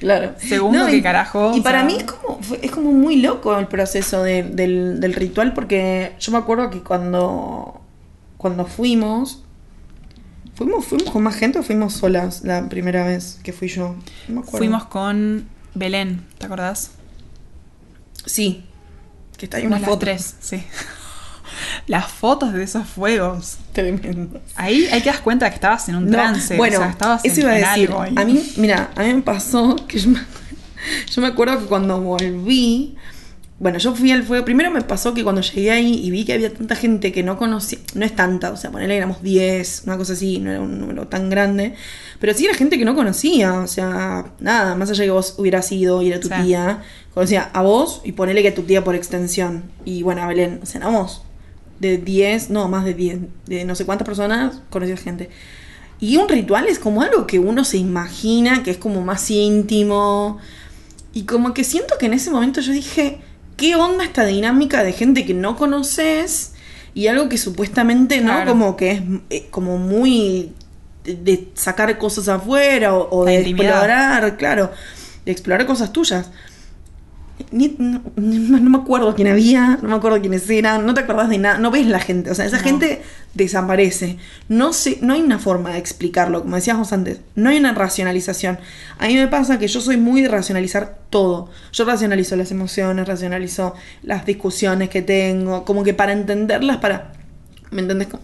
Claro. Segundo, y- ¿qué carajo? Y para sea- mí es como, es como muy loco el proceso de- del, del ritual porque yo me acuerdo que cuando, cuando fuimos, fuimos, fuimos con más gente o fuimos solas la primera vez que fui yo. No me acuerdo. Fuimos con Belén, ¿te acordás? Sí. Que está ahí una foto. tres, sí. (laughs) Las fotos de esos fuegos. Tremendo. Ahí, ahí te das cuenta que estabas en un No, trance. Bueno, o sea, estabas eso en, iba a decir. algo. A mí, mira, a mí me pasó que yo me, (laughs) yo me acuerdo que cuando volví, bueno, yo fui al fuego. Primero me pasó que cuando llegué ahí y vi que había tanta gente que no conocía, no es tanta, o sea, ponerle éramos 10, una cosa así, no era un número tan grande, pero sí era gente que no conocía, o sea, nada, más allá de que vos hubieras ido, ir a tu Sí. tía, conocía a vos y ponele que a tu tía por extensión, y bueno, a Belén, o sea, éramos de 10, no, más de 10, de no sé cuántas personas conocía gente. Y un ritual es como algo que uno se imagina, que es como más íntimo. Y como que siento que en ese momento yo dije, ¿qué onda esta dinámica de gente que no conoces? Y algo que supuestamente, ¿no? Como que es eh, como muy de, sacar cosas afuera o, de intimidad. explorar, claro, de explorar cosas tuyas. Ni- no, me acuerdo quién había, no me acuerdo quiénes eran, no te acordás de nada, no ves la gente, o sea, esa No. gente desaparece. No sé, no hay una forma de explicarlo, como decíamos antes, no hay una racionalización. A mí me pasa que yo soy muy de racionalizar todo. Yo racionalizo las emociones, racionalizo las discusiones que tengo, como que para entenderlas, para ¿Me entendés? Como.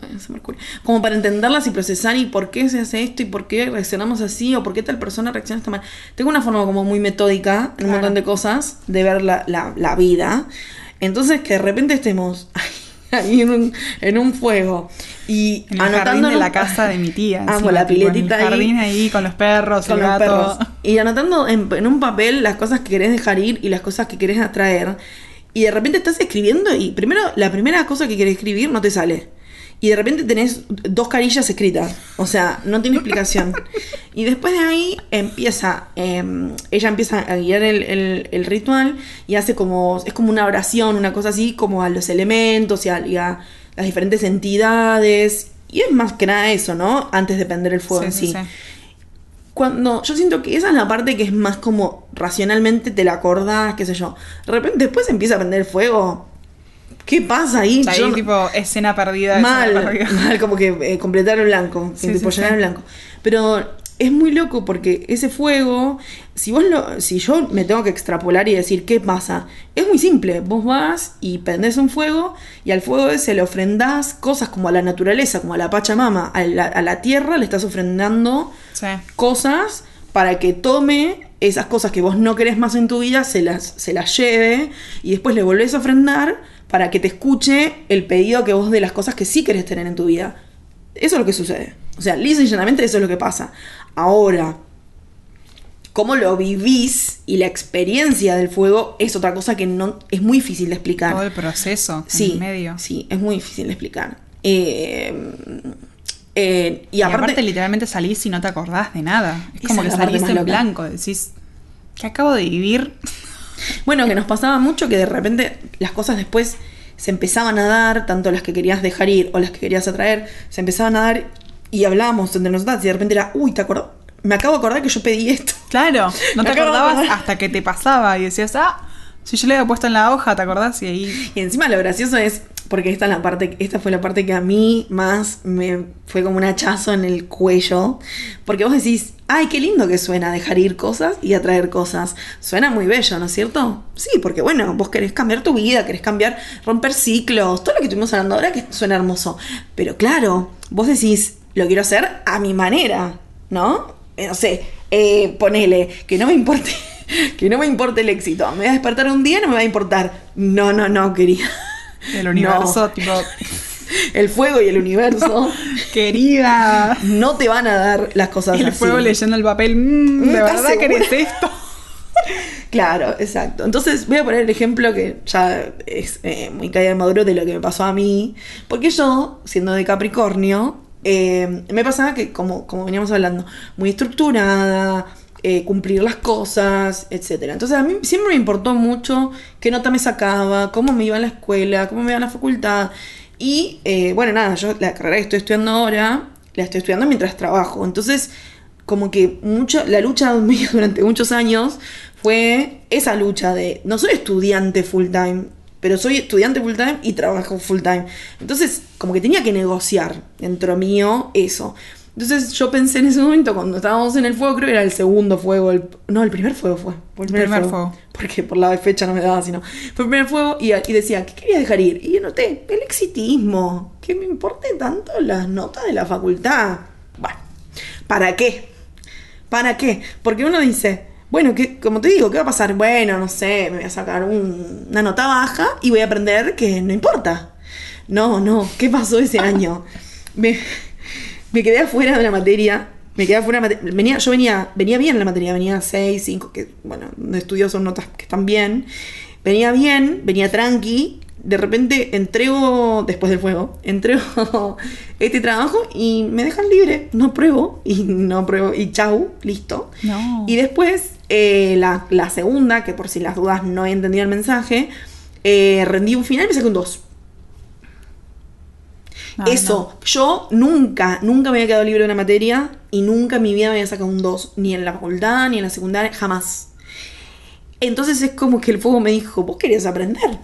Como para entenderlas y procesar y por qué se hace esto y por qué reaccionamos así o por qué tal persona reacciona esta manera. Tengo una forma como muy metódica en un Claro. montón de cosas de ver la, la- la vida. Entonces que de repente estemos (laughs) ahí en un, en un fuego y En el jardín anotando de en la un- casa de mi tía. (laughs) Ah, con la piletita En el jardín ahí. ahí, con los perros, con el los gato. perros. Y anotando en, en un papel las cosas que querés dejar ir y las cosas que querés atraer. Y de repente estás escribiendo y primero la primera cosa que querés escribir no te sale. Y de repente tenés dos carillas escritas. O sea, no tiene explicación. y después de ahí empieza, eh, ella empieza a guiar el, el- el ritual y hace como, es como una oración, una cosa así, como a los elementos y a, y a las diferentes entidades. Y es más que nada eso, ¿no? Antes de prender el fuego en sí cuando yo siento que esa es la parte que es más como racionalmente te la acordás, qué sé yo. De repente después empieza a prender fuego. ¿Qué pasa ahí? Ahí, Yo tipo, escena perdida. mal, escena perdida. (laughs) mal, como que eh, completar el blanco, Sí, tipo sí, llenar sí. el blanco. Pero es muy loco porque ese fuego, si vos lo, si yo me tengo que extrapolar y decir qué pasa, es muy simple. Vos vas y prendés un fuego y al fuego ese le ofrendás cosas como a la naturaleza, como a la Pachamama, a la, a la tierra le estás ofrendando Sí. cosas para que tome esas cosas que vos no querés más en tu vida, se las, se las lleve y después le volvés a ofrendar para que te escuche el pedido que vos de las cosas que sí querés tener en tu vida. Eso es lo que sucede. O sea, lisa y llanamente eso es lo que pasa. Ahora, cómo lo vivís y la experiencia del fuego es otra cosa que no es muy difícil de explicar. Todo el proceso Sí, en el medio. sí, es muy difícil de explicar. Eh, Eh, y Y aparte, aparte, literalmente salís y no te acordás de nada. Es como que salís en blanco. Decís, que acabo de vivir? Bueno, que nos pasaba mucho que de repente las cosas después se empezaban a dar, tanto las que querías dejar ir o las que querías atraer, se empezaban a dar y hablábamos entre nosotras y de repente era, uy, ¿te acordás? Me acabo de acordar que yo pedí esto. Claro, no (laughs) te acordabas hasta que te pasaba y decías, ah, si yo le había puesto en la hoja, ¿te acordás? Y ahí. Y encima lo gracioso es, porque esta, es la parte, esta fue la parte que a mí más me fue como un hachazo en el cuello, porque vos decís, ay, qué lindo que suena dejar ir cosas y atraer cosas. Suena muy bello, ¿no es cierto? Sí, porque bueno, vos querés cambiar tu vida, querés cambiar, romper ciclos, todo lo que estuvimos hablando ahora que suena hermoso. Pero claro, vos decís, lo quiero hacer a mi manera, ¿no? Eh, no sé, eh, ponele, que no me importe. (laughs) (laughs) Que no me importe el éxito. Me voy a despertar un día y no me va a importar. No, no, no, querida. El universo, No. tipo, (laughs) El fuego y el universo querida. no te van a dar las cosas El así. fuego leyendo el papel, mm, ¿de ¿Estás verdad querés esto? (laughs) Claro, exacto. Entonces voy a poner el ejemplo que ya es eh, muy caída de maduro de lo que me pasó a mí. Porque yo, siendo de Capricornio, eh, me pasaba que, como, como veníamos hablando, muy estructurada, eh, cumplir las cosas, etcétera. Entonces a mí siempre me importó mucho qué nota me sacaba, cómo me iba a la escuela, cómo me iba a la facultad. Y eh, bueno, nada, yo la carrera que estoy estudiando ahora, la estoy estudiando mientras trabajo. Entonces, como que mucho, la lucha (laughs) mía durante muchos años fue esa lucha de, no soy estudiante full time, pero soy estudiante full time y trabajo full time. Entonces, como que tenía que negociar dentro mío eso. Entonces yo pensé en ese momento, cuando estábamos en el fuego, creo que era el segundo fuego, el- no, el primer fuego fue. el primer, Primer fuego, fuego. Porque por la fecha no me daba, sino. Fue el primer fuego y, y decía, ¿qué quería dejar ir? Y anoté, el exitismo. Que me importe tanto las notas de la facultad. Bueno, ¿para qué? ¿Para qué? Porque uno dice, bueno, ¿qué, como te digo, ¿qué va a pasar? Bueno, no sé, me voy a sacar un- una nota baja y voy a aprender que no importa. No, no, ¿qué pasó ese año? Me, me quedé afuera de la materia. Me quedé afuera de la materia. Venía, yo venía, venía bien en la materia, venía 6, 5, que bueno, de estudio son notas que están bien. Venía bien, venía tranqui. De repente entrego, después del fuego, (laughs) entrego este trabajo y me dejan libre. No pruebo y no pruebo y chau, listo. No. Y después, eh, la, la segunda, que por si las dudas no he entendido el mensaje, eh, rendí un final y me saqué un 2. Ay, Eso, yo nunca, nunca me había quedado libre de una materia y nunca en mi vida me había sacado un 2, ni en la facultad, ni en la secundaria, jamás. Entonces es como que el fuego me dijo, vos querías aprender,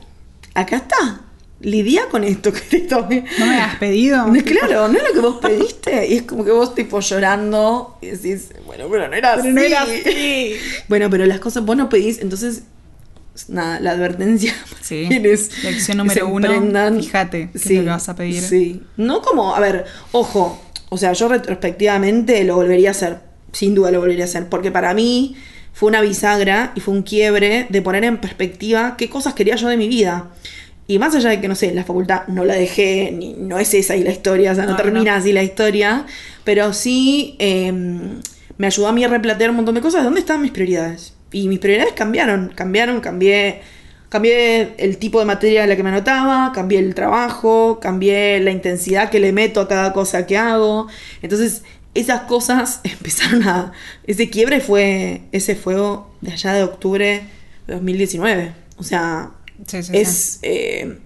acá está, lidia con esto (laughs) que te. ¿No me has pedido? Claro, no es lo que vos pediste. Y es como que vos tipo llorando y decís, bueno, pero no era Pero así. no era así. (laughs) Bueno, pero las cosas vos no pedís, entonces, nada, la advertencia. (laughs) Sí. quienes Lección número uno, fíjate qué es lo que vas a pedir. Sí. No como, a ver, ojo, o sea, yo retrospectivamente lo volvería a hacer. Sin duda lo volvería a hacer. Porque para mí fue una bisagra y fue un quiebre de poner en perspectiva qué cosas quería yo de mi vida. Y más allá de que, no sé, la facultad no la dejé, ni, no es esa y la historia, o sea, no, No, termina no. así la historia, pero sí eh, me ayudó a mí a replantear un montón de cosas. ¿Dónde estaban mis prioridades? Y mis prioridades cambiaron, cambiaron, cambié, cambié el tipo de materia a la que me anotaba, cambié el trabajo, cambié la intensidad que le meto a cada cosa que hago. Entonces, esas cosas (laughs) empezaron a... Ese quiebre fue ese fuego de allá de octubre de 2019. O sea, Sí, sí, es... eh,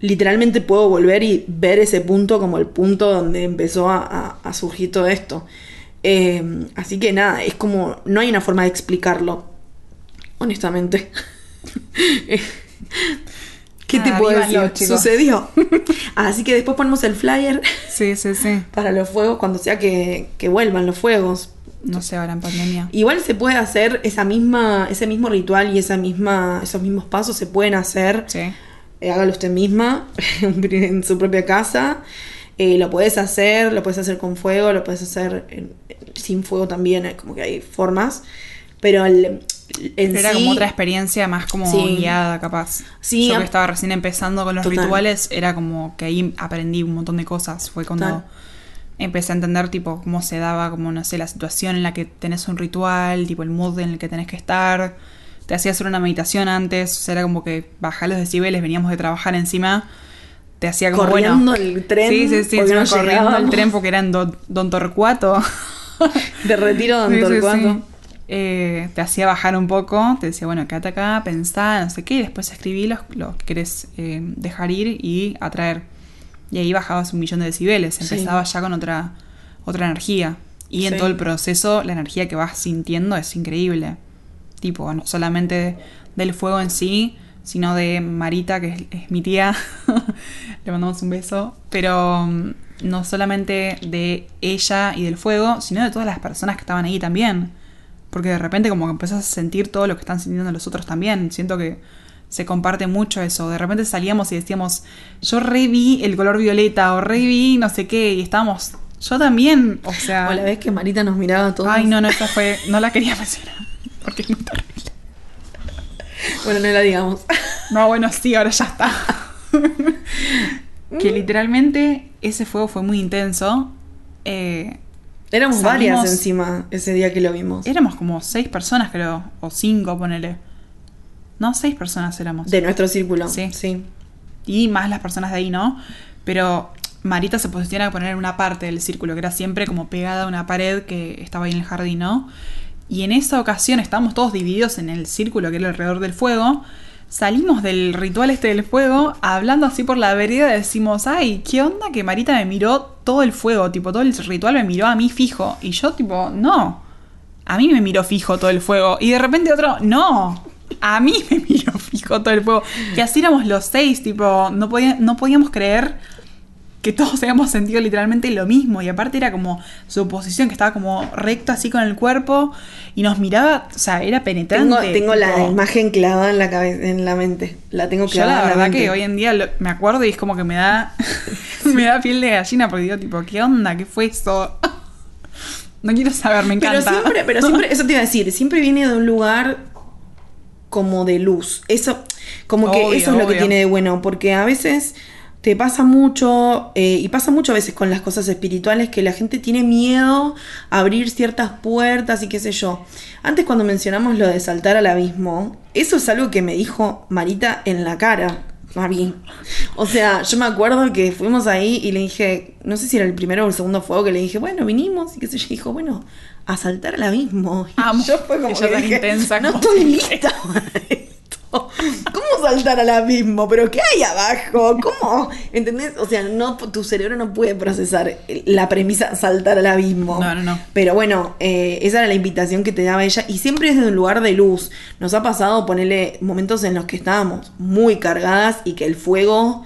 literalmente puedo volver y ver ese punto como el punto donde empezó a, a- a surgir todo esto. Eh, así que nada, es como... No hay una forma de explicarlo, honestamente. (laughs) ¿Qué te Nada, puedo decir? Sucedió. (laughs) así que después ponemos el flyer Sí, sí, sí. (laughs) para los fuegos cuando sea que, que vuelvan los fuegos. No sé, ahora en pandemia. Igual se puede hacer esa misma, ese mismo ritual y esa misma, esos mismos pasos se pueden hacer. Sí. Eh, hágalo usted misma en su propia casa. Eh, lo puedes hacer, lo puedes hacer con fuego, lo puedes hacer en- sin fuego también, eh, como que hay formas. Pero el, en era sí- como otra experiencia más como Sí. guiada, capaz. Sí, Yo que estaba recién empezando con los Total. rituales, era como que ahí aprendí un montón de cosas. Fue cuando Total. empecé a entender, tipo, cómo se daba, como, no sé, la situación en la que tenés un ritual, tipo, el mood en el que tenés que estar. Te hacía hacer una meditación antes, o sea, era como que bajá los decibeles, veníamos de trabajar encima. Te hacía como Corriendo bueno. el tren, Sí, sí, sí, no corriendo el tren porque era en Don, Don Torcuato. De retiro Don (laughs) Sí, Torcuato. sí. Eh, te hacía bajar un poco, te decía, bueno, quédate acá, pensá, no sé qué, y después escribí los, los que querés eh, dejar ir y atraer. Y ahí bajabas un millón de decibeles, empezabas ya con otra, otra energía. Y en todo el proceso, la energía que vas sintiendo es increíble. Tipo, no solamente del fuego en sí, sino de Marita, que es, es mi tía. (laughs) Le mandamos un beso. Pero mm, no solamente de ella y del fuego, sino de todas las personas que estaban ahí también. Porque de repente como que empezás a sentir todo lo que están sintiendo los otros también. Siento que se comparte mucho eso. De repente salíamos y decíamos, yo reví el color violeta o reví no sé qué. Y estábamos, yo también. O sea... O la vez que Marita nos miraba todos. Ay, no, no, esa fue. No la quería (laughs) mencionar. Porque es muy terrible. (laughs) Bueno, no la digamos. No, bueno, sí, ahora ya está. (laughs) que literalmente ese fuego fue muy intenso. Eh, Éramos Salimos- varias encima ese día que lo vimos. éramos como seis personas, creo. O cinco, ponele. No, seis personas éramos. De nuestro círculo. Sí. sí. Y más las personas de ahí, ¿no? Pero Marita se posiciona a poner en una parte del círculo, que era siempre como pegada a una pared que estaba ahí en el jardín, ¿no? Y en esa ocasión estábamos todos divididos en el círculo que era alrededor del fuego. Salimos del ritual este del fuego, hablando así por la vereda, decimos, ay, ¿qué onda que Marita me miró todo el fuego? Tipo, todo el ritual me miró a mí fijo. Y yo, tipo, no. A mí me miró fijo todo el fuego. Y de repente otro, no. A mí (laughs) me miró fijo todo el fuego. Que así éramos los seis, tipo, no, podía- no podíamos creer que todos (laughs) habíamos sentido literalmente lo mismo. Y aparte era como su posición, que estaba como recto así con el cuerpo. Y nos miraba, o sea, era penetrante. Tengo, tengo la imagen clavada en la cabeza, en la mente. La tengo Yo clavada la en la verdad mente. que hoy en día lo- me acuerdo y es como que me da, (laughs) me da piel de gallina porque digo, tipo, ¿qué onda? ¿Qué fue eso? (laughs) No quiero saber, me Pero encanta. siempre, pero siempre, eso te iba a decir, siempre viene de un lugar como de luz. Eso, como que eso es lo que tiene de bueno, porque a veces te pasa mucho, eh, y pasa mucho a veces con las cosas espirituales, que la gente tiene miedo a abrir ciertas puertas y qué sé yo. Antes cuando mencionamos lo de saltar al abismo, eso es algo que me dijo Marita en la cara. A mí. O sea, yo me acuerdo que fuimos ahí y le dije, no sé si era el primero o el segundo fuego, que le dije, bueno, vinimos y qué sé yo, dijo, bueno, a saltar al abismo. Y Amo. yo fue como Ella que tan dije, intensa no estoy siempre". lista. (laughs) ¿Cómo saltar al abismo? ¿Pero qué hay abajo? ¿Cómo? ¿Entendés? O sea, no, tu cerebro no puede procesar la premisa saltar al abismo. No, no, no. Pero bueno, eh, esa era la invitación que te daba ella. Y siempre es desde un lugar de luz. Nos ha pasado ponerle momentos en los que estábamos muy cargadas y que el fuego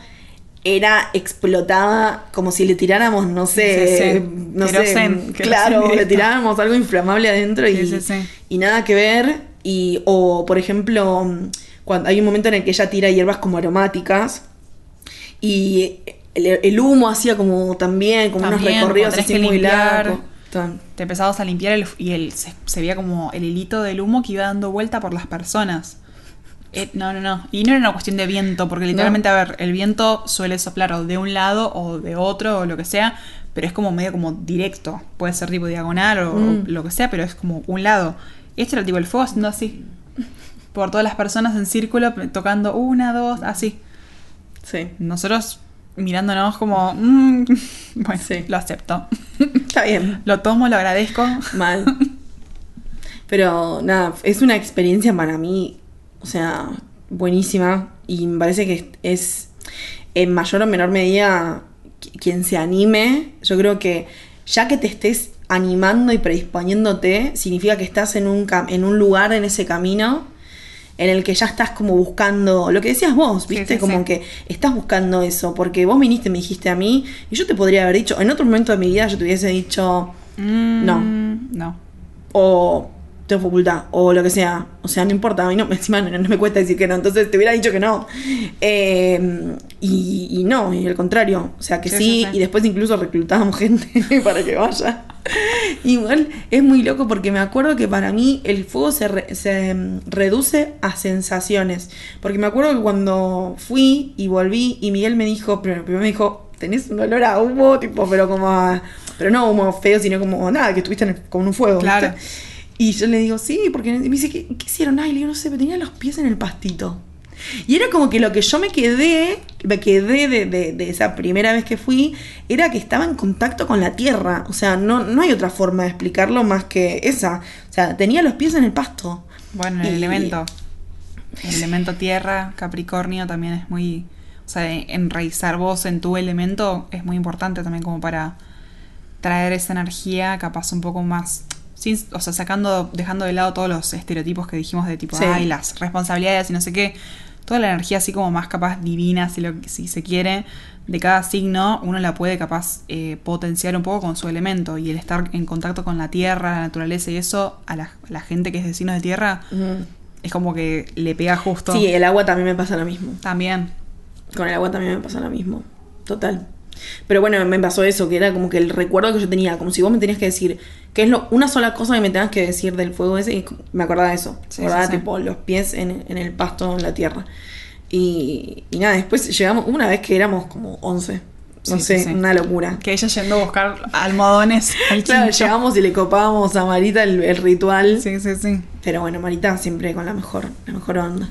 era explotaba como si le tiráramos, no sé, Sí, sí, sí. no sé, Querosén, claro, le tiráramos algo inflamable adentro y, sí. y nada que ver. Y, o por ejemplo, cuando hay un momento en el que ella tira hierbas como aromáticas y el, el humo hacía como también, como También, unos recorridos así muy largos. Te empezabas a limpiar el- y el, se, se veía como el hilito del humo que iba dando vuelta por las personas. Eh, no, no, no. Y no era una cuestión de viento, porque literalmente, a ver, el viento suele soplar o de un lado o de otro o lo que sea, pero es como medio como directo. Puede ser tipo diagonal o, Mm. lo que sea, pero es como un lado. Este era tipo el fuego haciendo así. Por todas las personas en círculo, tocando una, dos, así. Sí. Nosotros mirándonos como, mm, (laughs) bueno, Sí. lo acepto. (laughs) Está bien. lo tomo, lo agradezco. Mal. Pero nada, es una experiencia para mí, o sea, buenísima. Y me parece que es en mayor o menor medida qui- quien se anime. Yo creo que ya que te estés animando y predisponiéndote, significa que estás en un, en un lugar en ese camino en el que ya estás como buscando lo que decías vos, ¿viste? sí, como sí. que estás buscando eso, porque vos viniste y me dijiste a mí, y yo te podría haber dicho, en otro momento de mi vida yo te hubiese dicho, Mm, No. No. o tengo facultad, o lo que sea. O sea, no importa, a mí no, (laughs) encima no, no me cuesta decir que no, entonces te hubiera dicho que no. Eh, y, y no, y al contrario. O sea, que Sí, y después incluso reclutábamos (laughs) gente para que vaya. (laughs) Igual es muy loco porque me acuerdo que para mí el fuego se, re- se mm, reduce a sensaciones. Porque me acuerdo que cuando fui y volví y Miguel me dijo, primero, primero me dijo, tenés un olor a humo, tipo, pero como a- pero no humo feo, sino como nada, que estuviste en el- con un fuego. ¿viste? Claro. Y yo le digo, sí, porque me dice, ¿qué, qué hicieron? Ay, le digo, no sé, pero tenía los pies en el pastito. Y era como que lo que yo me quedé, me quedé de, de- de esa primera vez que fui, era que estaba en contacto con la tierra. O sea, no, no hay otra forma de explicarlo más que esa. O sea, tenía los pies en el pasto. Bueno, el Y- elemento. El elemento tierra, Capricornio también es muy. O sea, enraizar vos en tu elemento es muy importante también como para traer esa energía capaz un poco más. Sin, o sea, sacando, dejando de lado todos los estereotipos que dijimos de tipo, Sí. ay, las responsabilidades y no sé qué. Toda la energía así como más capaz divina, si, lo, si se quiere, de cada signo, uno la puede capaz eh, potenciar un poco con su elemento. Y el estar en contacto con la tierra, la naturaleza y eso, a la, a la gente que es de signos de tierra, es como que le pega justo. Sí, el agua también me pasa lo mismo. También. Con el agua también me pasa lo mismo. Total. Pero bueno, me pasó eso, que era como que el recuerdo que yo tenía, como si vos me tenías que decir, que es lo, una sola cosa que me tengas que decir del fuego ese, y me acordaba de eso. Sí, me acordaba sí, sí. tipo los pies en, en el pasto, en la tierra. Y, y nada, después llegamos, una vez que éramos como 11. No Sí, sé, sí, sí. una locura. Que ella yendo a buscar almohadones al Claro, llegamos y le copábamos a Marita el, el ritual. Sí, sí, sí. Pero bueno, Marita siempre con la mejor, la mejor onda.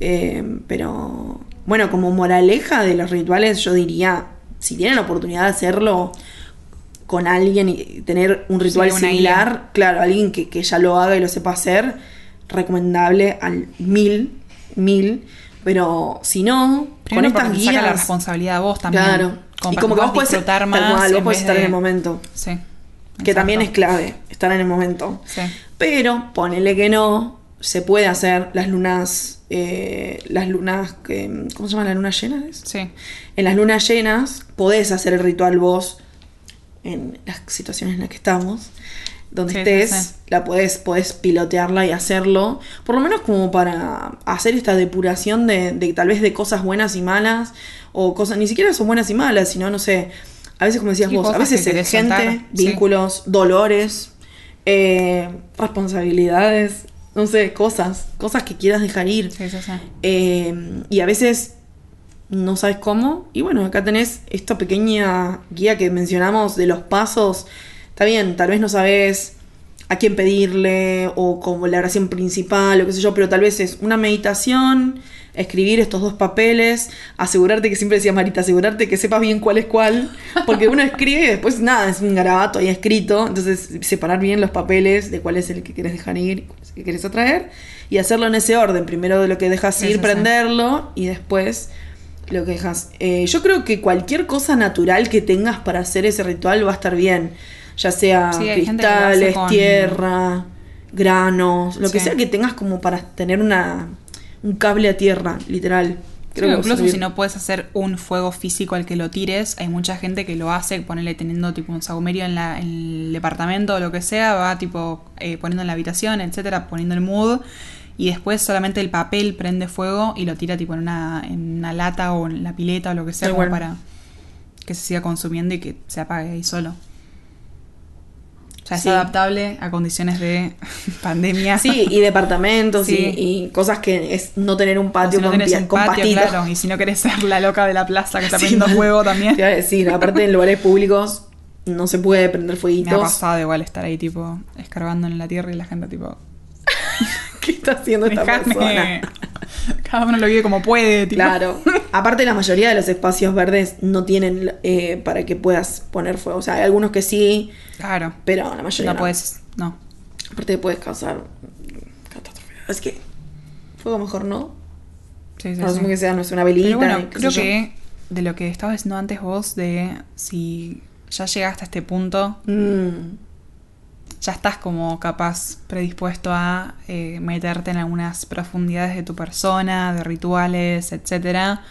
Eh, pero bueno, como moraleja de los rituales, yo diría, si tienen la oportunidad de hacerlo con alguien y tener un ritual Sí, similar, guía. claro, alguien que, que ya lo haga y lo sepa hacer, recomendable al mil, mil. Pero si no, Primero con estas saca la guías. responsabilidad a vos también. Claro. Como y como que vos puedes disfrutar más. cual, vos vez estar en el momento. Sí. Que exacto. también es clave, estar en el momento. Sí. Pero ponele que no, se puede hacer las lunas, eh, las lunas, que, ¿cómo se llaman las lunas llenas? es? Sí. En las lunas llenas podés hacer el ritual vos en las situaciones en las que estamos. Donde Sí, estés, sí, la podés, podés pilotearla y hacerlo. Por lo menos como para hacer esta depuración de, de tal vez de cosas buenas y malas. O cosas, ni siquiera son buenas y malas, sino, no sé. A veces, como decías vos, a veces es gente, soltar, sí. vínculos, dolores, eh, responsabilidades, no sé, cosas, cosas que quieras dejar ir. Sí, sí, sí. Eh, y a veces no sabes cómo. Y bueno, acá tenés esta pequeña guía que mencionamos de los pasos. Está bien, tal vez no sabes a quién pedirle o como la oración principal o qué sé yo, pero tal vez es una meditación, escribir estos dos papeles, asegurarte que siempre decía Marita, asegurarte que sepas bien cuál es cuál, porque uno escribe y después nada, es un garabato ahí escrito, entonces separar bien los papeles de cuál es el que quieres dejar ir, y cuál es el que quieres atraer y hacerlo en ese orden, primero de lo que dejas ir, sí. prenderlo y después lo que dejas. Eh, yo creo que cualquier cosa natural que tengas para hacer ese ritual va a estar bien. Ya sea Sí, cristales, con- tierra, granos, lo que sea que tengas como para tener una un cable a tierra, literal. Creo Sí, incluso si no puedes hacer un fuego físico al que lo tires, hay mucha gente que lo hace, ponele teniendo tipo un saumerio en, la, en el departamento o lo que sea, va tipo eh, poniendo en la habitación, etcétera, poniendo el mood y después solamente el papel prende fuego y lo tira tipo en una, en una lata o en la pileta o lo que sea como para que se siga consumiendo y que se apague ahí solo. O sea, es Sí. adaptable a condiciones de (laughs) pandemia. Sí, y departamentos (laughs) Sí. y, y cosas que es no tener un O patio si no con, tenés pia- un con patio, pastitos. claro, y si no querés ser la loca de la plaza que está (laughs) Sí, prendiendo fuego también. Decir, aparte en lugares públicos no se puede prender Me ha fueguitos. pasado igual estar ahí tipo escarbando en la tierra y la gente tipo ¿Qué está haciendo esta "Dejame". persona? Cada uno lo vive como puede, tipo. Claro. Aparte, la mayoría de los espacios verdes no tienen eh, para que puedas poner fuego. O sea, hay algunos que sí, Claro. pero la mayoría No no. puedes, no. Aparte, puedes causar catástrofe. Es que fuego mejor no. Sí, sí, No sí. que sea, no sé, una velita. Pero bueno, creo que de lo que estabas diciendo antes vos de si ya llegaste a este punto, Mm, ya estás como capaz predispuesto a eh, meterte en algunas profundidades de tu persona, de rituales, etcétera.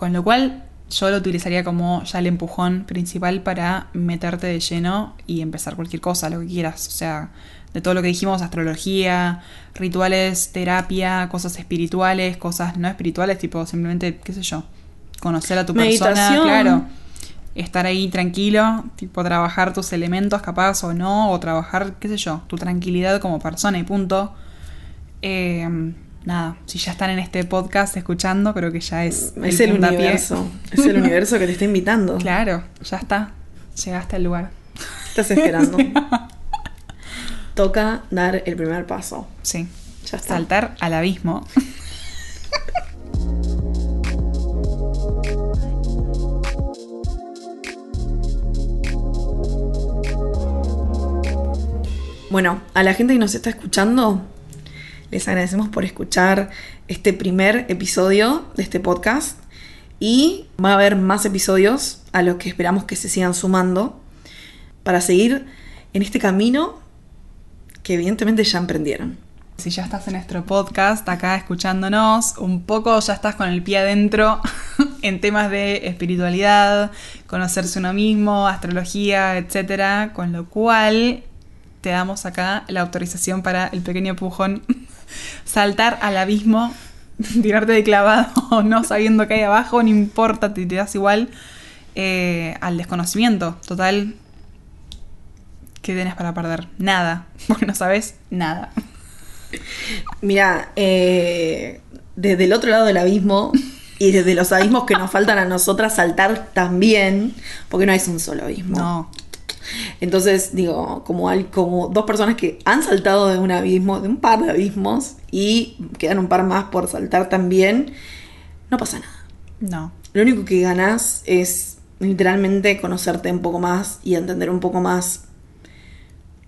Con lo cual yo lo utilizaría como ya el empujón principal para meterte de lleno y empezar cualquier cosa, lo que quieras. O sea, de todo lo que dijimos, astrología, rituales, terapia, cosas espirituales, cosas no espirituales, tipo simplemente, qué sé yo, conocer a tu persona, claro estar ahí tranquilo, tipo trabajar tus elementos capaz o no, o trabajar, qué sé yo, tu tranquilidad como persona y punto. Eh, nada, si ya están en este podcast escuchando, creo que ya es. Es el, universo. Es el universo que te está invitando. (laughs) Claro, ya está. Llegaste al lugar. Estás esperando. (laughs) Toca dar el primer paso. Sí. Ya está. Saltar al abismo. Bueno, a la gente que nos está escuchando, les agradecemos por escuchar este primer episodio de este podcast. Y va a haber más episodios a los que esperamos que se sigan sumando para seguir en este camino que evidentemente ya emprendieron. Si ya estás en nuestro podcast, acá escuchándonos, un poco ya estás con el pie adentro (laughs) en temas de espiritualidad, conocerse uno mismo, astrología, etc. Con lo cual te damos acá la autorización para el pequeño pujón, saltar al abismo, (laughs) tirarte de clavado, (laughs) no sabiendo qué hay abajo, no importa, te, das igual eh, al desconocimiento. Total, ¿qué tienes para perder? Nada, (laughs) porque no sabes nada. Mira, eh, desde el otro lado del abismo y desde los abismos que nos faltan a nosotras saltar también, porque no es un solo abismo. No, Entonces, digo, como, hay, como dos personas que han saltado de un abismo, de un par de abismos, y quedan un par más por saltar también, no pasa nada. no. Lo único que ganas es literalmente conocerte un poco más y entender un poco más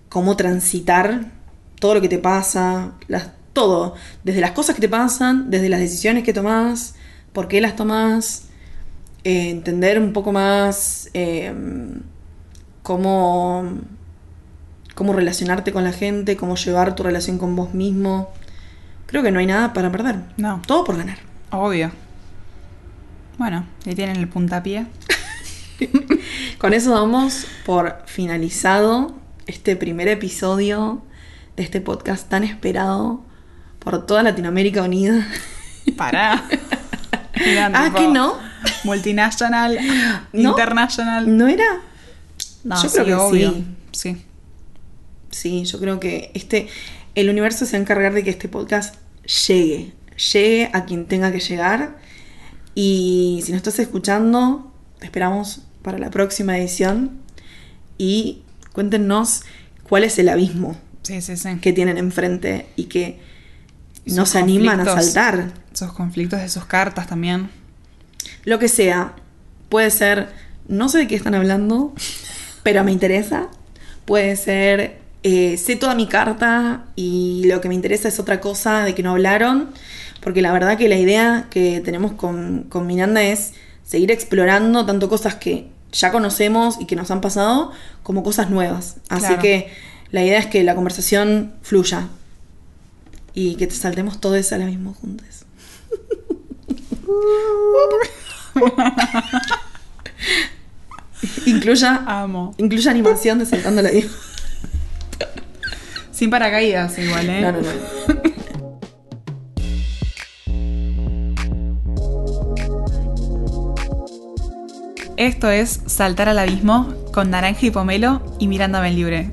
cómo transitar todo lo que te pasa, las, todo, desde las cosas que te pasan, desde las decisiones que tomas, por qué las tomas, eh, entender un poco más eh, cómo, cómo relacionarte con la gente, cómo llevar tu relación con vos mismo. Creo que no hay nada para perder. No. Todo por ganar. Obvio. Bueno, ahí tienen el puntapié. (laughs) Con eso damos por finalizado este primer episodio de este podcast tan esperado por toda Latinoamérica unida. (laughs) Pará. Ah, ¿que no? Multinacional, (gasps) ¿No? international. ¿No era? No, Yo sí, creo que obvio. sí. Sí. Sí, yo creo que este el universo se va a encargar de que este podcast llegue, llegue a quien tenga que llegar. Y si nos estás escuchando, te esperamos para la próxima edición y cuéntenos cuál es el abismo Sí, sí, sí. que tienen enfrente y que Y no sus se animan a saltar. Esos conflictos de sus cartas también. Lo que sea. Puede ser, no sé de qué están hablando, (laughs) pero me interesa. Puede ser, eh, sé toda mi carta y lo que me interesa es otra cosa de que no hablaron. Porque la verdad que la idea que tenemos con, con Miranda es seguir explorando tanto cosas que ya conocemos y que nos han pasado, como cosas nuevas. Así Claro. que la idea es que la conversación fluya. Y que te saltemos todos a la misma juntos. (laughs) (laughs) (laughs) Incluya, Amo. incluya animación de saltando la misma. Sin paracaídas igual, ¿eh? No, no, no. Esto es Saltar al Abismo con Naranja y Pomelo y Miranda Benlibre.